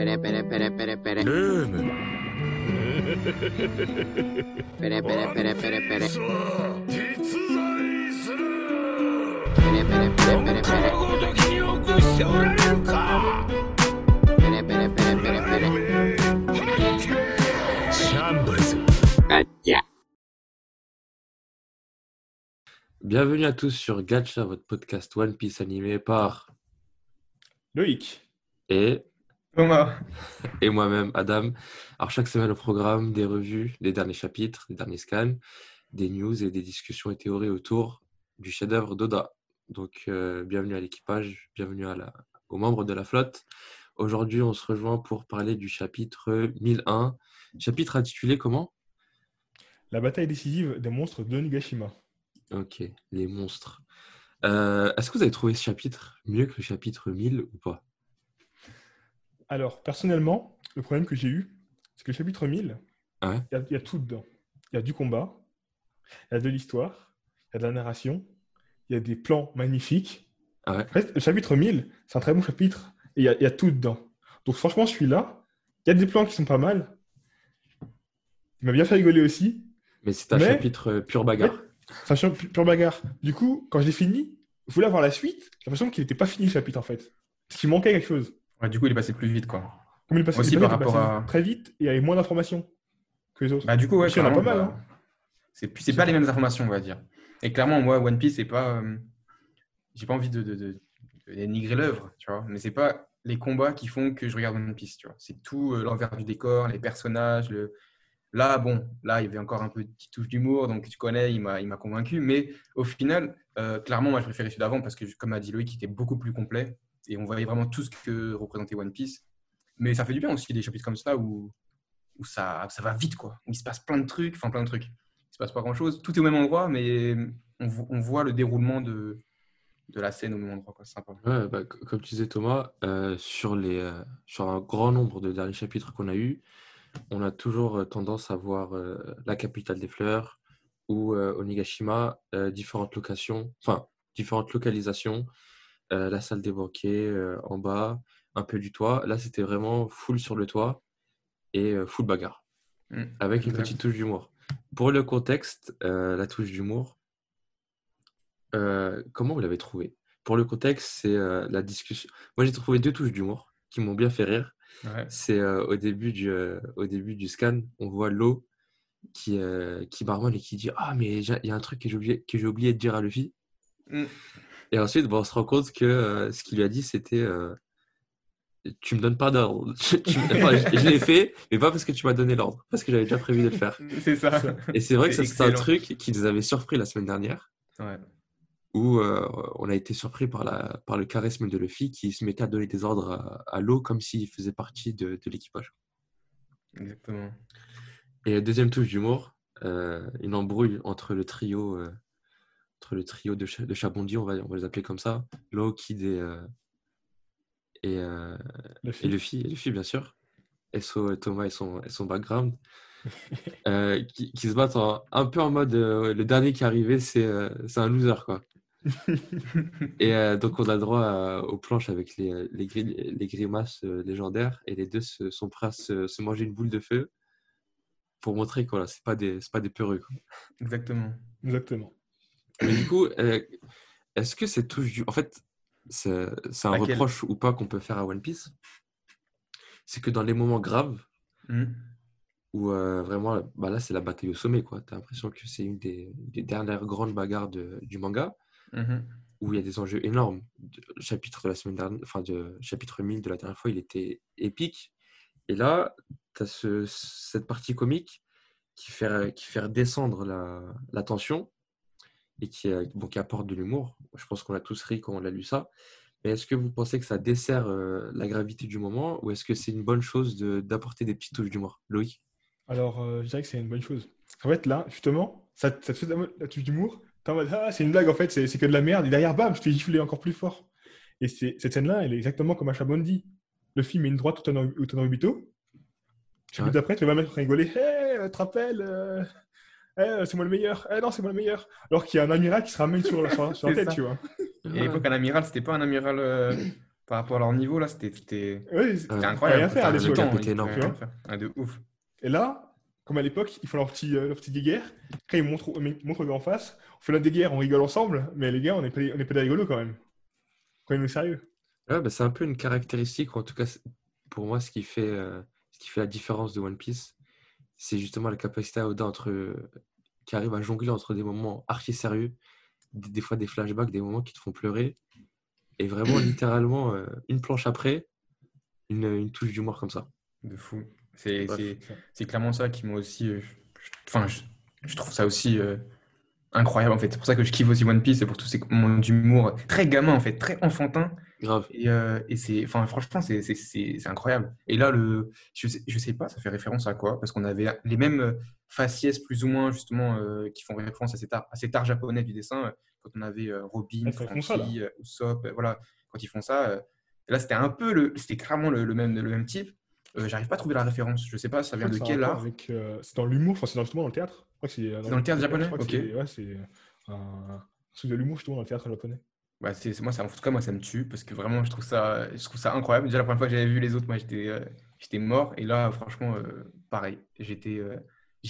ペレペレペレペレペレルームペレペレペレペレペレさあ実在するペレペレペレペレペレごときによくしておられるかペレペレペレペレペレシャンブルズガッチャ Bienvenue à tous sur Gacha, votre podcast One Piece animé par Loïc. et, Thomas. et moi-même, Adam. Alors, chaque semaine au programme, des revues, des derniers chapitres, des derniers scans, des news et des discussions et théories autour du chef-d'œuvre d'Oda. Donc, euh, bienvenue à l'équipage, bienvenue à la, aux membres de la flotte. Aujourd'hui, on se rejoint pour parler du chapitre 1001. Chapitre intitulé comment? La bataille décisive des monstres de Nigashima. Ok, les monstres. Euh, Est-ce que vous avez trouvé ce chapitre mieux que le chapitre 1000 ou pas? Alors, personnellement, le problème que j'ai eu, c'est que le chapitre 1000, il Ouais. y, a- il y a tout dedans. Il y a du combat, il y a de l'histoire, il y a de la narration, il y a des plans magnifiques. Ah ouais. En fait, le chapitre 1000, c'est un très bon chapitre et il y a, il y a tout dedans. Donc, franchement, celui-là, il y a des plans qui sont pas mal. Il m'a bien fait rigoler aussi. Mais c'est un Mais- chapitre euh, pure bagarre. C'est un champ- pure bagarre. Du coup, quand je l'ai fini, je voulais avoir la suite. J'ai l'impression qu'il n'était pas fini le chapitre en fait. Parce qu'il manquait quelque chose. Ouais, du coup, il est passé plus vite, quoi. Comme il est passé, Aussi il est par passé rapport à- très vite et avec moins d'informations que les autres. Bah, du coup, ouais, qu'il y en a pas mal, bah, hein. C'est pas les mêmes informations, on va dire. Et clairement, moi, One Piece, c'est pas. euh, J'ai pas envie de, de, de- de dénigrer l'œuvre, tu vois. Mais c'est pas les combats qui font que je regarde One Piece, tu vois. C'est tout euh, l'envers du décor, les personnages. Le... Là, bon, là, il y avait encore un peu de petite touche d'humour, donc tu connais, il m'a il m'a convaincu. Mais au final, euh, clairement, moi, je préférais celui d'avant parce que, comme a dit Loïc, il était beaucoup plus complet et on voyait vraiment tout ce que représentait One Piece. Mais ça fait du bien aussi des chapitres comme ça où, où ça, ça va vite, quoi. Où il se passe plein de trucs, enfin plein de trucs. Il se passe pas grand-chose. Tout est au même endroit, mais on, vo- on voit le déroulement de, de la scène au même endroit. C'est sympa. Bah, co- comme tu disais Thomas, euh, sur, les, euh, sur un grand nombre de derniers chapitres qu'on a eu, on a toujours euh, tendance à voir la capitale des fleurs ou Onigashima, différentes locations, enfin différentes localisations, euh, la salle des banquets euh, en bas, un peu du toit. Là, c'était vraiment full sur le toit et euh, full bagarre. Mm. avec une petite touche d'humour. Pour le contexte, la touche d'humour, comment vous l'avez trouvé Pour le contexte, c'est la discussion. Moi, j'ai trouvé deux touches d'humour qui m'ont bien fait rire. Ouais. C'est au, début du, au début du scan, on voit l'eau qui, euh, qui et qui dit Ah, mais il y a un truc que j'ai oublié, que j'ai oublié de dire à Luffy. Mm. Et ensuite, bon, on se rend compte que euh, ce qu'il lui a dit, c'était euh, Tu me donnes pas d'ordre. Je je l'ai fait, mais pas parce que tu m'as donné l'ordre, parce que j'avais déjà prévu de le faire. C'est ça. Et c'est vrai que ça, C'est un truc qui nous avait surpris la semaine dernière, Ouais. où euh, on a été surpris par, la, par le charisme de Luffy qui se mettait à donner des ordres à, à l'eau comme s'il faisait partie de, de l'équipage. Exactement. Et la deuxième touche d'humour, une embrouille entre le trio, entre le trio de, de Chabondi, on va, on va les appeler comme ça, Law, Kid et, euh, et, euh, Le et. Luffy, et Luffy bien sûr, SO, Thomas et son, et son background, euh, qui, qui se battent en- un peu en mode euh, le dernier qui est arrivé, c'est euh, c'est un loser quoi. Et euh, donc on a le droit à- aux planches avec les, les, gri- les grimaces euh, légendaires et les deux se- sont prêts à se, se manger une boule de feu pour montrer que voilà, c'est pas des c'est pas des peureux. quoi. Exactement. Exactement. Mais du coup, euh, est-ce que touche du en fait c'est c'est un reproche ou pas qu'on peut faire à One Piece, c'est que dans les moments graves Mm. où euh, vraiment bah là c'est la bataille au sommet quoi. T'as l'impression que c'est une des, des dernières grandes bagarres de- du manga. Mhm. où il y a des enjeux énormes. Le chapitre de la semaine dernière, enfin, de chapitre 1000 de la dernière fois, il était épique. Et là, tu as ce, cette partie comique qui fait, qui fait descendre la, la tension et qui, euh, bon, qui apporte de l'humour. Je pense qu'on a tous ri quand on a lu ça. Mais est-ce que vous pensez que ça dessert euh, la gravité du moment ou est-ce que c'est une bonne chose de- d'apporter des petites touches d'humour? Loïc? Alors, euh, je dirais que c'est une bonne chose. En fait, là, justement, ça, ça te fait la, touche d'humour. T'es en mode, ah, c'est une blague, en fait, c'est que de la merde. Et derrière, bam, je t'ai giflé encore plus fort. Et cette scène-là, elle est exactement comme à Chabondi. Le film met une droite au tonneau. Chapitre Ouais. d'après, tu vas mettre rigoler. Hé, tu te rappelles euh, eh, c'est moi le meilleur. Eh non, c'est moi le meilleur. Alors qu'il y a un amiral qui se ramène sur, sur, sur la C'est tête, ça. tu vois. Et à l'époque, un amiral, c'était pas un amiral euh, par rapport à leur niveau, là, c'était c'était- Ouais, Ouais. c'était Rien incroyable. à faire hein. énorme. Ah, de ouf. Et là, comme à l'époque, ils font leur petit, euh, leur petit guéguerre. Quand ils montrent, ils montrent le gars en face, on fait notre guéguerre, on rigole ensemble, mais les gars, on n'est pas, on est pas des rigolos quand même. Quand même sérieux. Ouais, bah, c'est un peu une caractéristique, ou en tout cas, pour moi, ce qui fait, euh, ce qui fait la différence de One Piece, c'est justement la capacité à Oda entre, qui arrive à jongler entre des moments archi sérieux, des, des fois des flashbacks, des moments qui te font pleurer, et vraiment littéralement euh, une planche après, une, une touche d'humour comme ça. De fou. C'est clairement ça qui m'a aussi. euh, je- Enfin, je, je trouve ça aussi euh, incroyable en fait. C'est pour ça que je kiffe aussi One Piece, c'est pour tous ces moments d'humour très gamin en fait, très enfantin. Grave. Et, euh, et c'est, enfin, franchement, c'est c'est- c'est- c'est incroyable. Et là, le, je sais, je sais pas, ça fait référence à quoi? Parce qu'on avait les mêmes euh, faciès plus ou moins justement euh, qui font référence à cet art, à cet art japonais du dessin. euh, Quand on avait euh, Robin, Ouais. Frankie, Usopp, voilà, quand ils font ça. euh, là, c'était un peu le, c'était clairement le, le même, le même type. Euh, J'arrive pas à trouver la référence. Je sais pas, ça vient de quel art? avec, euh, C'est dans l'humour, enfin, c'est dans- justement dans le théâtre. Je crois que c'est dans le théâtre japonais je crois que Ok. c'est- Ouais, c'est un un truc de l'humour justement dans le théâtre japonais. Bah, c'est, moi, ça, en tout cas, moi, ça me tue parce que vraiment, je trouve ça, je trouve ça incroyable. Déjà, la première fois que j'avais vu les autres, moi, j'étais, euh, j'étais mort. Et là, franchement, euh, pareil. J'étais, euh,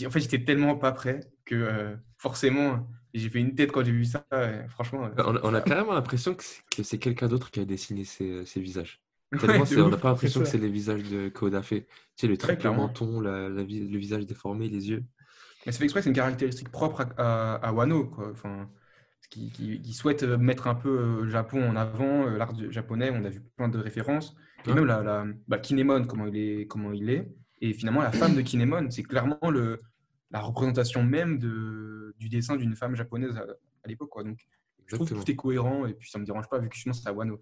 en fait, j'étais tellement pas prêt que forcément, j'ai fait une tête quand j'ai vu ça. franchement, On, a carrément l'impression que c'est, que c'est quelqu'un d'autre qui a dessiné ces, ces visages. Tellement on n'a pas l'impression que c'est les visages de Koda fait. Tu sais, le triple clairement. menton, la, la le visage déformé, les yeux. Mais c'est fait exprès, c'est une caractéristique propre à, à- à Wano, quoi. Enfin, qui, qui, qui souhaite euh, mettre un peu euh, le Japon en avant, euh, l'art japonais. On a vu plein de références. Et Ouais. même la, la bah, Kinemon, comment il est, comment il est. Et finalement, la femme de Kinemon, c'est clairement le, la représentation même de, du dessin d'une femme japonaise à, à l'époque, quoi. Donc, je trouve que tout est cohérent et puis ça me dérange pas vu que justement c'est à Wano.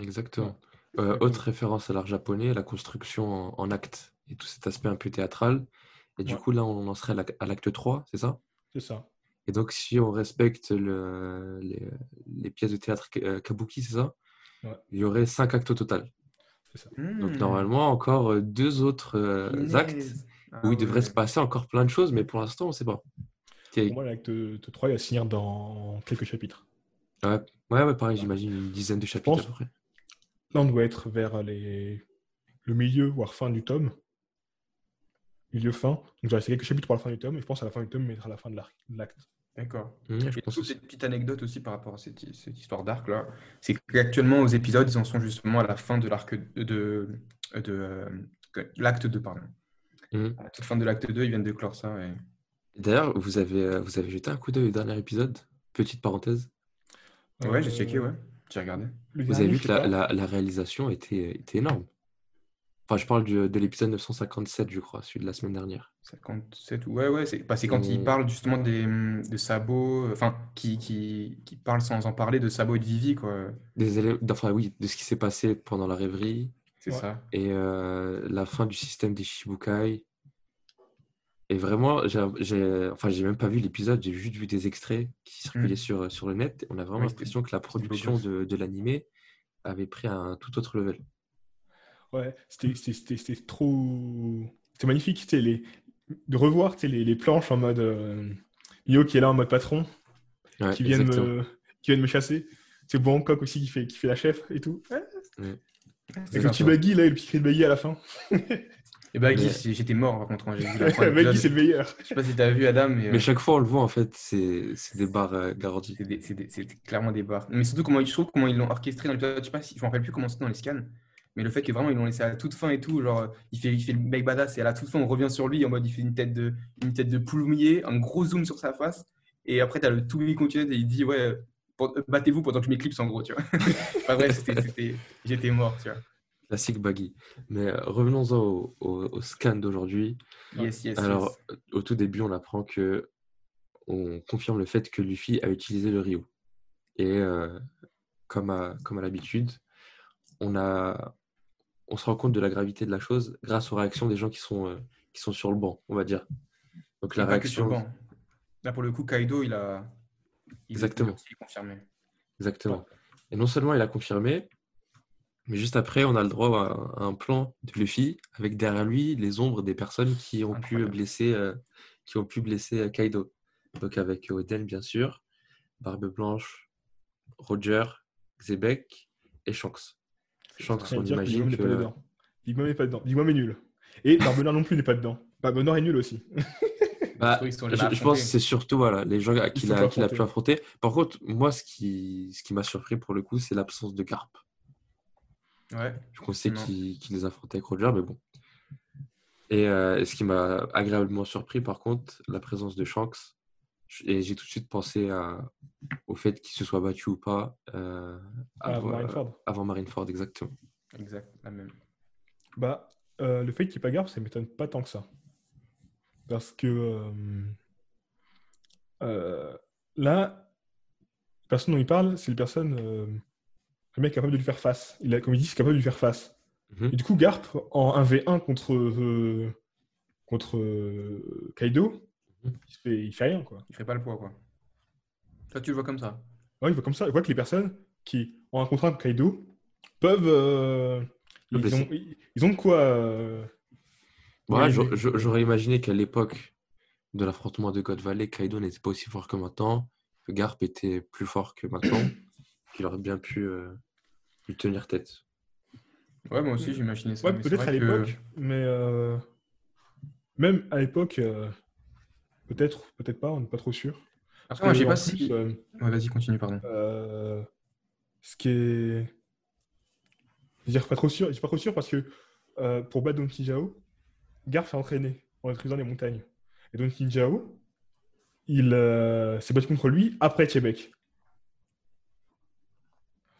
Exactement. Euh, autre référence à l'art japonais, la construction en, en acte et tout cet aspect un peu théâtral. Et du Ouais. coup, là, on en serait à l'acte 3, c'est ça? C'est ça. Et donc, si on respecte le- les, les pièces de théâtre euh, kabuki, c'est ça? Ouais. Il y aurait cinq actes au total. Donc, Hmm, normalement, encore euh, deux autres euh, actes. Ah où il devrait ouais. se passer encore plein de choses, mais pour l'instant, on ne sait pas. Pour moi, l'acte 3, il va se finir dans quelques chapitres. Ouais, ouais, ouais, pareil, j'imagine une dizaine de chapitres pense- à peu près. Là, on doit être vers les... le milieu, voire fin du tome. Milieu fin. Donc, il va rester quelques chapitres pour la fin du tome. Et je pense à la fin du tome, mettra la fin de l'acte. D'accord. Mmh, je Et pense toute aussi. cette petite anecdote aussi par rapport à cette, cette histoire d'arc là, c'est qu'actuellement aux épisodes, ils en sont justement à la fin de l'arc de, de, de, euh, l'acte 2, pardon. Mhm. À la toute fin de l'acte 2, ils viennent de clore ça. Et... D'ailleurs, vous avez, euh, vous avez jeté un coup d'œil au dernier épisode? Petite parenthèse. Ouais, j'ai Euh, checké, ouais. J'ai regardé. le Vous avez vu que la- la réalisation était, était énorme. Enfin, je parle du- de l'épisode 957, je crois, celui de la semaine dernière. 57, ouais, ouais, c'est bah, quand ils On- parlent justement des, de Sabo, euh, enfin, qui, qui, qui parlent sans en parler de Sabo et de Vivi, quoi. Des enfin, oui, de ce qui s'est passé pendant la rêverie C'est Ouais. ça. et euh, la fin du système des Shibukai. Et vraiment, j'ai, enfin, j'ai même pas vu l'épisode, j'ai juste vu des extraits qui circulaient Mm. sur, sur le net. On a vraiment l'impression que la production de, de l'animé avait pris un tout autre level. Ouais, c'était- c'était c'était- c'était trop. C'était magnifique, les... de revoir les, les planches en mode. Euh... Mio qui est là en mode patron, Ouais, qui, viennent me... qui viennent me chasser. C'est Bangkok aussi qui fait, qui fait la chef et tout. Ouais. Avec le petit. Baggy, là, et le petit cri de Baggy à la fin. Et bah, Mais- c'est- j'étais mort par contre quand j'ai vu la fin Baggy, c'est le meilleur. Je sais pas si t'as vu Adam, mais, euh, Mais chaque fois, on le voit, en fait, c'est, c'est des barres euh, garanties. c'est clairement des barres. Mais surtout, comment, je trouve comment ils l'ont orchestré dans l'épisode. Je sais pas si je me rappelle plus comment c'était dans les scans. Mais le fait que vraiment ils l'ont laissé à la toute fin et tout, genre il fait, il fait le mec badass et à la toute fin on revient sur lui en mode il fait une tête de, une tête de poule mouillée, un gros zoom sur sa face et après t'as le tout qui continue et il dit ouais pour- battez-vous pendant que je m'éclipse en gros tu vois. C'était, c'était- j'étais mort tu vois. Classique baggy. Mais euh, revenons-en au, au- au scan d'aujourd'hui. Yes yes. Alors, yes. au tout début, on apprend que on confirme le fait que Luffy a utilisé le Ryu. Et euh, comme à, comme à l'habitude, on, a, on se rend compte de la gravité de la chose grâce aux réactions des gens qui sont, euh, qui sont sur le banc, on va dire. Donc la réaction, banc. Là pour le coup Kaido il a il Exactement. confirmé. exactement. Et non seulement il a confirmé, mais juste après, on a le droit à, un plan de Luffy avec derrière lui les ombres des personnes qui ont pu blesser, euh, qui ont pu blesser euh, Kaido. Donc avec Oden, bien sûr, Barbe Blanche, Roger, Xebec et Shanks. Dire que Big imagine Mom n'est pas dedans. Big Mom n'est pas dedans. Big Mom est nul. Et Barbelor non plus n'est pas dedans. Barbelor est nul aussi. Bah, je, je pense que c'est surtout voilà, les gens à qui sont il pas a, qu'il a pu affronter. Par contre, moi, ce qui, ce qui m'a surpris pour le coup, c'est l'absence de Garp. Ouais. Sait Non. qu'il qu'il les affrontait avec Roger, mais bon. Et euh, ce qui m'a agréablement surpris, par contre, la présence de Shanks. Et j'ai tout de suite pensé à- au fait qu'il se soit battu ou pas euh, avant, Marineford. avant Marineford, exactement. Exact, la même. Bah, euh, le fait qu'il n'y ait pas Garp, ça m'étonne pas tant que ça. Parce que euh, euh, là, la personne dont il parle, c'est le personne, euh, le mec capable de lui faire face. Il a, comme il dit, c'est capable de lui faire face. Mhm. Et du coup, Garp, en 1v1 contre, euh, contre euh, Kaido. Il, se fait, il fait rien, quoi. Il fait pas le poids, quoi. Toi, tu le vois comme ça. Ouais, il voit comme ça. Il voit que les personnes qui, en un un contre Kaido, peuvent. euh, Le ils, blesser. ont, ils- ils ont de quoi. euh, Voilà, Ouais, j'a- mais- j'a- j'aurais imaginé qu'à l'époque de l'affrontement de God Valley, Kaido n'était pas aussi fort que maintenant, que Garp était plus fort que maintenant, qu'il aurait bien pu euh, lui tenir tête. Ouais, moi aussi, j'imaginais ça. Ouais, mais c'est peut-être à que- l'époque, mais euh, même à l'époque, euh, peut-être, peut-être pas, on n'est pas trop sûr. Moi, j'ai en pas plus, si. euh, Ouais, vas-y, continue, pardon. euh, ce qui est. Je veux dire pas trop sûr, je suis pas trop sûr parce que euh, pour battre Don Kijao, Garp s'est entraîné en maîtrisant les montagnes. Et Don Kijao, il euh, s'est battu contre lui après Chebek.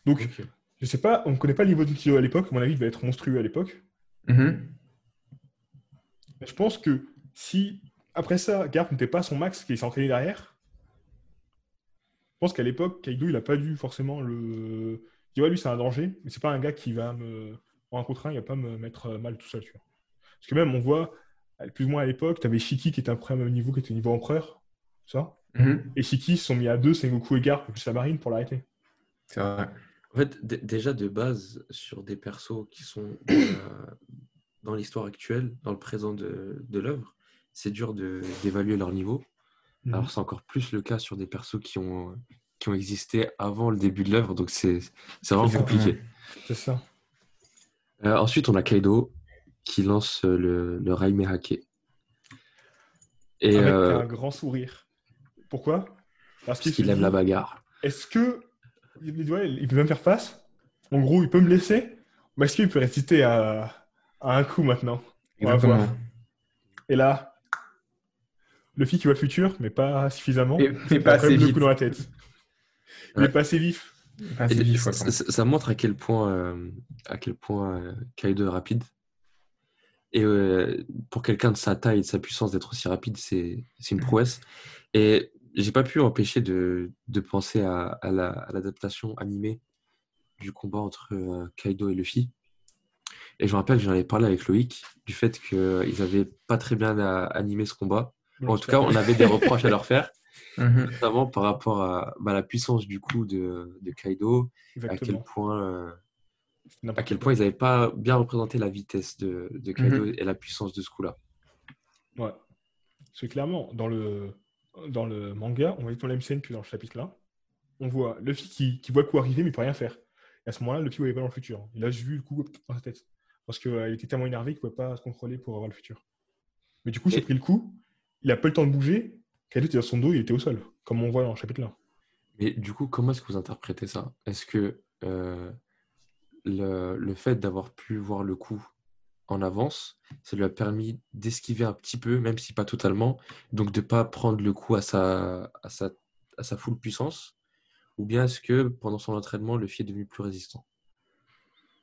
Donc, Ok. je sais pas, on ne connaît pas le niveau de Don Kijao à l'époque, à mon avis, il va être monstrueux à l'époque. Mhm. Je pense que si, après ça, Garp n'était pas son max, qu'il s'est entraîné derrière, je pense qu'à l'époque, Kaido, il n'a pas dû forcément le. Il dit, ouais, lui, c'est un danger, mais c'est pas un gars qui va me. En un contre un, il va pas me mettre mal tout seul, tu vois. Parce que même, on voit, plus ou moins à l'époque, tu avais Shiki qui était à peu près au même niveau, qui était niveau empereur, ça. Mhm. Et Shiki se sont mis à deux, Sengoku et Garp, plus la marine, pour l'arrêter. C'est vrai. En fait, déjà de base, sur des persos qui sont euh, dans l'histoire actuelle, dans le présent de, de l'œuvre, c'est dur de- d'évaluer leur niveau. Mhm. Alors, c'est encore plus le cas sur des persos qui ont, qui ont existé avant le début de l'œuvre, donc c'est c'est vraiment compliqué. C'est ça. Euh, ensuite, on a Kaido qui lance le, le Raime Hake. Et Avec euh, un grand sourire. Pourquoi? Parce qu'il aime dit, la bagarre. Est-ce que il, dit, ouais, il peut même faire face? En gros, il peut me laisser? Mais est-ce qu'il peut résister à, à un coup maintenant? On va voir. Et là, le fille qui voit le futur, mais pas suffisamment. Mais, mais Il pas assez le vite. coup dans la tête. Il Ouais. est pas assez vif. Pas assez Et vif, ouais, ça, montre à quel point, euh, à quel point euh, Kaido est rapide. Et euh, pour quelqu'un de sa taille et de sa puissance d'être aussi rapide, c'est c'est une prouesse. Et j'ai pas pu empêcher de, de penser à, à la- à l'adaptation animée du combat entre euh, Kaido et Luffy. Et je me rappelle, j'en avais parlé avec Loïc du fait qu'ils avaient pas très bien animé ce combat. En tout cas, on avait des reproches à leur faire, Mhm. notamment par rapport à bah, la puissance du coup de, de Kaido, à quel point, euh, à quel point ils n'avaient pas bien représenté la vitesse de, de Kaido Mhm. et la puissance de ce coup-là. Ouais. Parce que clairement, dans le, dans le manga, on voit dans la même scène que dans le chapitre là. On voit Luffy qui, qui voit le coup arriver, mais il peut rien faire. Et à ce moment-là, Luffy ne voyait pas dans le futur. Il a juste vu le coup dans sa tête. Parce qu'il était tellement énervé qu'il ne pouvait pas se contrôler pour avoir le futur. Mais du coup, il s'est pris le coup. Il a pas eu le temps de bouger. Kaido était dans son dos, il était au sol. Comme on voit dans le chapitre là. Mais du coup, comment est-ce que vous interprétez ça? Est-ce que euh, le, le fait d'avoir pu voir le coup en avance, ça lui a permis d'esquiver un petit peu, même si pas totalement, donc de ne pas prendre le coup à sa, à sa, à sa full puissance? Ou bien est-ce que pendant son entraînement, le est devenu plus résistant?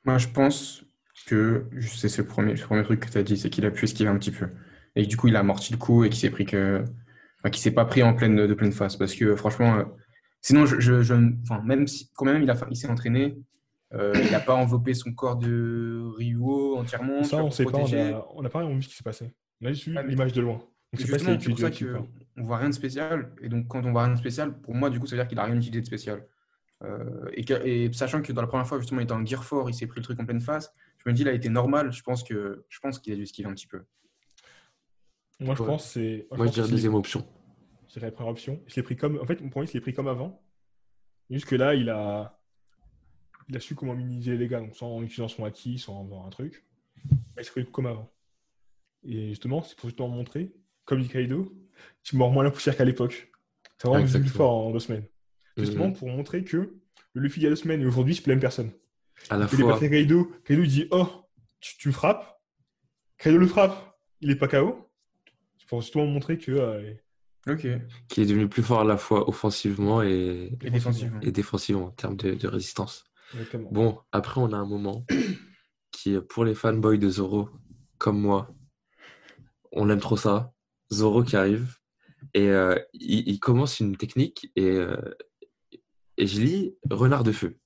Moi, je pense que c'est ce premier, le premier truc que tu as dit, c'est qu'il a pu esquiver un petit peu. Et que, du coup, il a amorti le coup et qu'il s'est pris que. Enfin, qu'il s'est pas pris en pleine, de pleine face. Parce que franchement, euh, sinon, je, je, je- enfin, même si, quand même, il, a, il s'est entraîné, euh, il n'a pas enveloppé son corps de Ryuo entièrement. Ça, on sait pas. On protéger. a, on a pas vraiment vu ce qui s'est passé. On a juste vu l'image de loin. On sait pas a c'est pour ça pas. qu'on voit rien de spécial. Et donc, quand on voit rien de spécial, pour moi, du coup, ça veut dire qu'il n'a rien utilisé de spécial. Euh, et, que- et sachant que dans la première fois, justement, il était en gear fort, il s'est pris le truc en pleine face. Je me dis, il a été normal. Je pense que je pense qu'il a dû esquiver un petit peu. Moi, je Ouais. pense que c'est. Moi, je dirais deuxième option. Je dirais la première option. Je l'ai pris comme. En fait, moi, il se l'est pris comme avant. Juste que là, il a. il a su comment minimiser les dégâts, donc sans utilisant son acquis, sans avoir un truc. Bah, il serait comme avant. Et justement, c'est pour justement montrer, comme dit Kaido, tu mords moins la poussière qu'à l'époque. C'est vraiment vu plus fort en deux semaines. Justement, Mhm. pour montrer que le Luffy il y a deux semaines et aujourd'hui, c'est la même personne. À la Il est fois, passé Kaido, Kaido il dit Oh, tu, tu me frappes. Kaido le frappe, il est pas KO. C'est pour justement montrer que. euh, Ok. qui est devenu plus fort à la fois offensivement et, Et défensivement. et défensivement en termes de, de résistance. exactement. Bon, après, on a un moment qui est pour les fanboys de Zoro, comme moi. On aime trop ça. Zoro qui arrive et euh, il, il commence une technique et, euh, et je lis Renard de feu.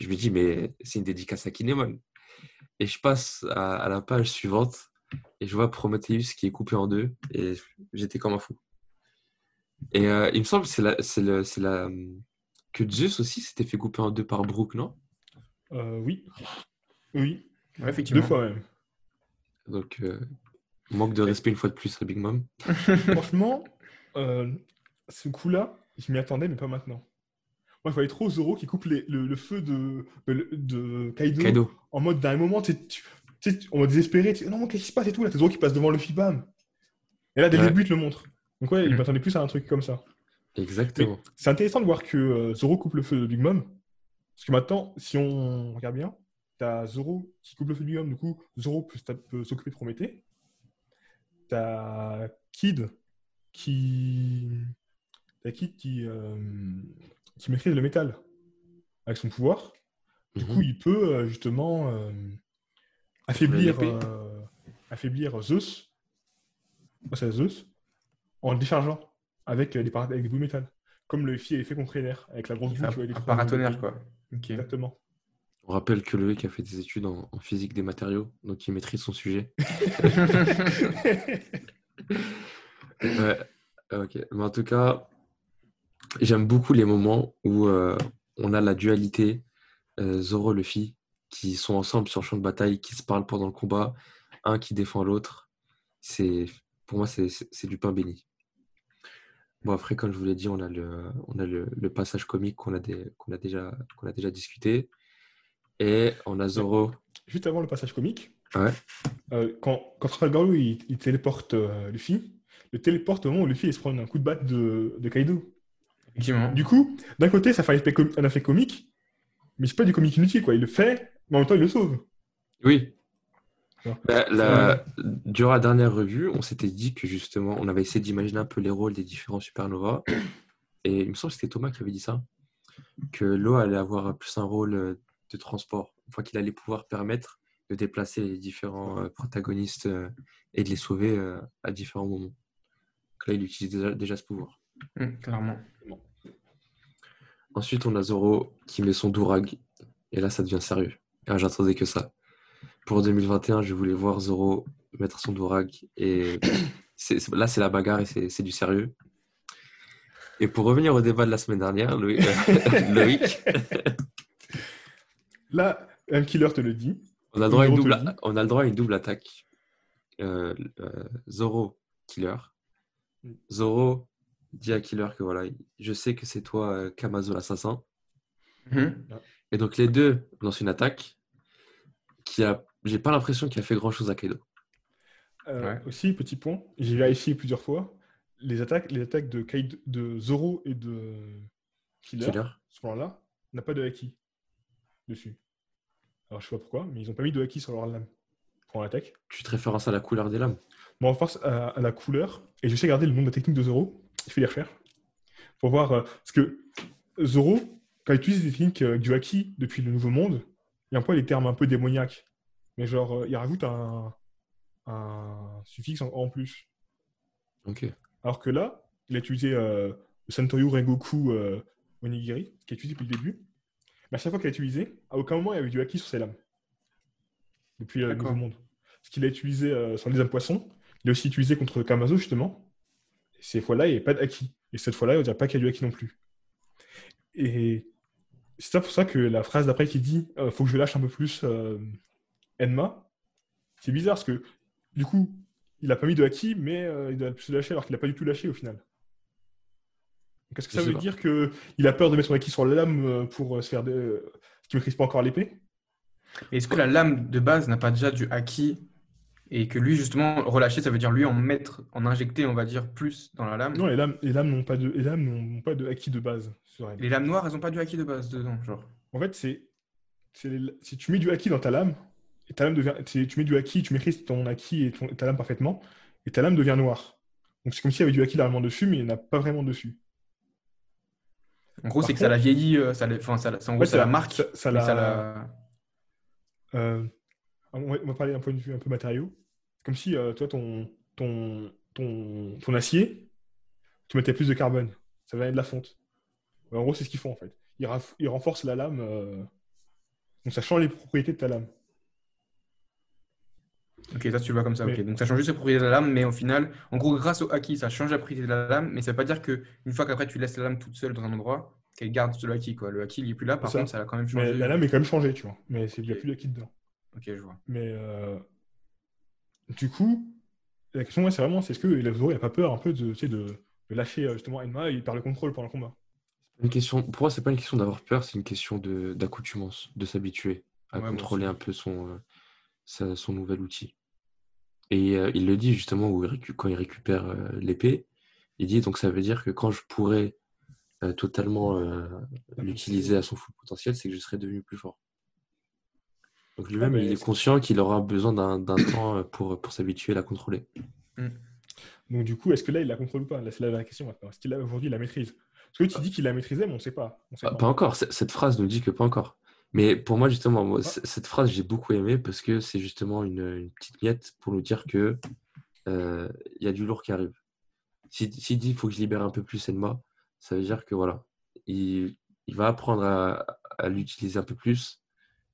Je me dis, mais c'est une dédicace à Kinemon. Et je passe à, à la page suivante et je vois Prometheus qui est coupé en deux et j'étais comme un fou. Et euh, il me semble que c'est la, c'est le, c'est la, que Zeus aussi s'était fait couper en deux par Brook, non? Euh, oui. Oui, Ouais, deux effectivement. fois même. Donc, euh, manque de respect une fois de plus à Big Mom. Franchement, euh, ce coup-là, je m'y attendais, mais pas maintenant. Moi, je voyais trop Zoro qui coupe les- le, le feu de, de, de Kaido, Kaido. en mode d'un moment, tu sais, tu- sais, en mode désespéré. tu sais, non, qu'est-ce qui se passe et tout là Zoro qui passe devant le bam. Et là, dès le te le montre. Donc, ouais, il Mhm. m'attendait plus à un truc comme ça. Exactement. C'est intéressant de voir que euh, Zoro coupe le feu de Big Mom. Parce que maintenant, si on regarde bien, t'as Zoro qui coupe le feu de Big Mom, du coup, Zoro peut, s'occuper de Prométhée. T'as Kid qui. T'as Kid qui, euh, qui maîtrise le métal avec son pouvoir. Du Mhm. coup, il peut euh, justement affaiblir, euh, affaiblir Zeus. C'est Zeus. En le déchargeant avec, euh, des, avec des bouts de métal. Comme le FI avait fait contre Ener, avec la grosse boule Un, paratonnerre, le- quoi. Exactement. On rappelle que Loïc a fait des études en, en physique des matériaux, donc il maîtrise son sujet. Ouais, ok. Mais en tout cas, j'aime beaucoup les moments où euh, on a la dualité euh, Zoro-Luffy qui sont ensemble sur le champ de bataille, qui se parlent pendant le combat, un qui défend l'autre. C'est, pour moi, c'est, du pain béni. Bon, après, comme je vous l'ai dit, on a le, on a le, le passage comique qu'on a, des- qu'on a, déjà, qu'on a déjà discuté. Et on a Zoro. Juste avant le passage comique, Ouais. euh, quand, quand Trafalgar il, il téléporte euh, Luffy, le téléporte au moment où Luffy il se prend un coup de batte de, de Kaido. Effectivement. Du coup, d'un côté, ça fait un effet, com- un effet comique, mais c'est pas du comique inutile, quoi. Il le fait, mais en même temps, il le sauve. Oui. Bah, la- Durant la dernière revue, on s'était dit que justement, on avait essayé d'imaginer un peu les rôles des différents supernovas. Et il me semble que c'était Thomas qui avait dit ça, que l'eau allait avoir plus un rôle euh, de transport, une fois qu'il allait pouvoir permettre de déplacer les différents euh, protagonistes euh, et de les sauver à différents moments. Donc là, il utilise déjà, déjà ce pouvoir. Hum, clairement. Ensuite, on a Zoro qui met son Durag. Et là, ça devient sérieux. Là, j'attendais que ça. Pour 2021, je voulais voir Zoro mettre son Durag. Et c'est- là, c'est la bagarre et c'est c'est du sérieux. Et pour revenir au débat de la semaine dernière, Loïc, Loïc, Là, un killer te le dit. on, a le droit à une double, on a le droit à une double attaque. Euh, euh, Zoro, Killer. Zoro dit à Killer que voilà, je sais que c'est toi, euh, Kamazo l'assassin. Mhm. Et donc les deux lancent une attaque qui a, j'ai pas l'impression qu'il a fait grand chose à Kaido. Euh, Ouais. Aussi, petit point, j'ai vérifié plusieurs fois, les attaques, les attaques de, Kaido- de Zoro et de Killer, Killer. ce moment-là, n'a pas de haki dessus. Alors, je sais pas pourquoi, mais ils ont pas mis de haki sur leur lame pour l'attaque. Tu te références à la couleur des lames. Va faire à, à la couleur, et je sais garder le nom de la technique de Zoro, je fais les recherches, pour voir, euh, parce que Zoro, quand il utilise des techniques euh, du haki depuis le Nouveau Monde, il emploie les termes un peu démoniaques, mais genre, euh, il rajoute un, un suffixe en- en plus. Ok. Alors que là, il a utilisé euh, le Santoyu Rengoku euh, Onigiri, qui est utilisé depuis le début. Mais à chaque fois qu'il a utilisé, à aucun moment il y avait du haki sur ses lames. Depuis euh, le. Nouveau Monde. Ce qu'il a utilisé euh, sur les âmes poissons, il a aussi utilisé contre Kamazo, justement. Et ces fois-là, il n'y avait pas de haki. Et cette fois-là, il ne dirait pas qu'il y a du haki non plus. Et c'est ça pour ça que la phrase d'après qui dit euh, faut que je lâche un peu plus euh, Enma, c'est bizarre parce que du coup, il a pas mis de haki, mais euh, il doit plus lâcher alors qu'il n'a pas du tout lâché au final. Donc, Est-ce que ça veut pas. dire qu'il a peur de mettre son haki sur la lame euh, pour se faire, euh, qui maîtrise pas encore l'épée? Est-ce que la lame de base n'a pas déjà du haki et que lui, justement, relâcher, ça veut dire lui en mettre, en injecter, on va dire, plus dans la lame Non, les lames, les lames n'ont pas de, les lames n'ont pas de acquis de base sur elles. Les lames noires, elles n'ont pas du haki de base dedans, genre. En fait, c'est, si tu mets du acquis dans ta lame, et ta lame devient, tu mets du acquis, tu maîtrises ton acquis et ton- ta lame parfaitement, et ta lame devient noire. Donc c'est comme s'il y avait du acquis largement dessus, mais il n'y en a pas vraiment dessus. En gros, c'est que ça la vieillit, euh, ça, la- enfin, ça, en gros, Ouais, ça la marque. Ça, ça la- euh, on, va, on va parler d'un point de vue un peu matériau. Comme si, euh, toi, ton, ton, ton, ton acier, tu mettais plus de carbone. Ça venait de la fonte. En gros, c'est ce qu'ils font, en fait. Ils, ils renforcent la lame. euh, Donc ça change les propriétés de ta lame. Ok, toi tu le vois comme ça. ok. Mais- Donc ça change juste la propriété de la lame, mais au final, en gros, grâce au haki, ça change la propriété de la lame, mais ça veut pas dire que une fois qu'après tu laisses la lame toute seule dans un endroit, qu'elle garde le haki. Quoi. Le haki, il est plus là, par ça. contre, ça a quand même Mais changé. la lame est quand même changée, tu vois. Mais il n'y a plus d'acquis dedans. Ok, je vois. Mais euh, du coup, la question, ouais, c'est vraiment, c'est est-ce que Zoro n'a pas peur un peu de, tu sais, de, de lâcher euh, justement Enma et il perd le contrôle pendant le combat? Une question, pour moi, c'est pas une question d'avoir peur, c'est une question d'accoutumance, de s'habituer à Ouais, contrôler un peu son, euh, sa- son nouvel outil. Et euh, il le dit justement où il récu- quand il récupère euh, l'épée, il dit donc ça veut dire que quand je pourrais euh, totalement euh, l'utiliser à son full potentiel, c'est que je serais devenu plus fort. Donc lui-même, mais il est conscient qu'il aura besoin d'un temps euh, pour, pour s'habituer à la contrôler. Donc du coup, est-ce que là, il la contrôle ou pas? Là, c'est la question maintenant. Est-ce qu'il a aujourd'hui la maîtrise? Parce que tu dis qu'il la maîtrisait, mais on ne sait pas. On sait Pas, pas. pas encore, cette phrase nous dit que pas encore. Mais pour moi, justement, moi, Ah. cette phrase, j'ai beaucoup aimé parce que c'est justement une, une petite miette pour nous dire que euh, il y a du lourd qui arrive. S'il s'il dit qu'il faut que je libère un peu plus Enma, ça veut dire que voilà, il, il va apprendre à, à l'utiliser un peu plus,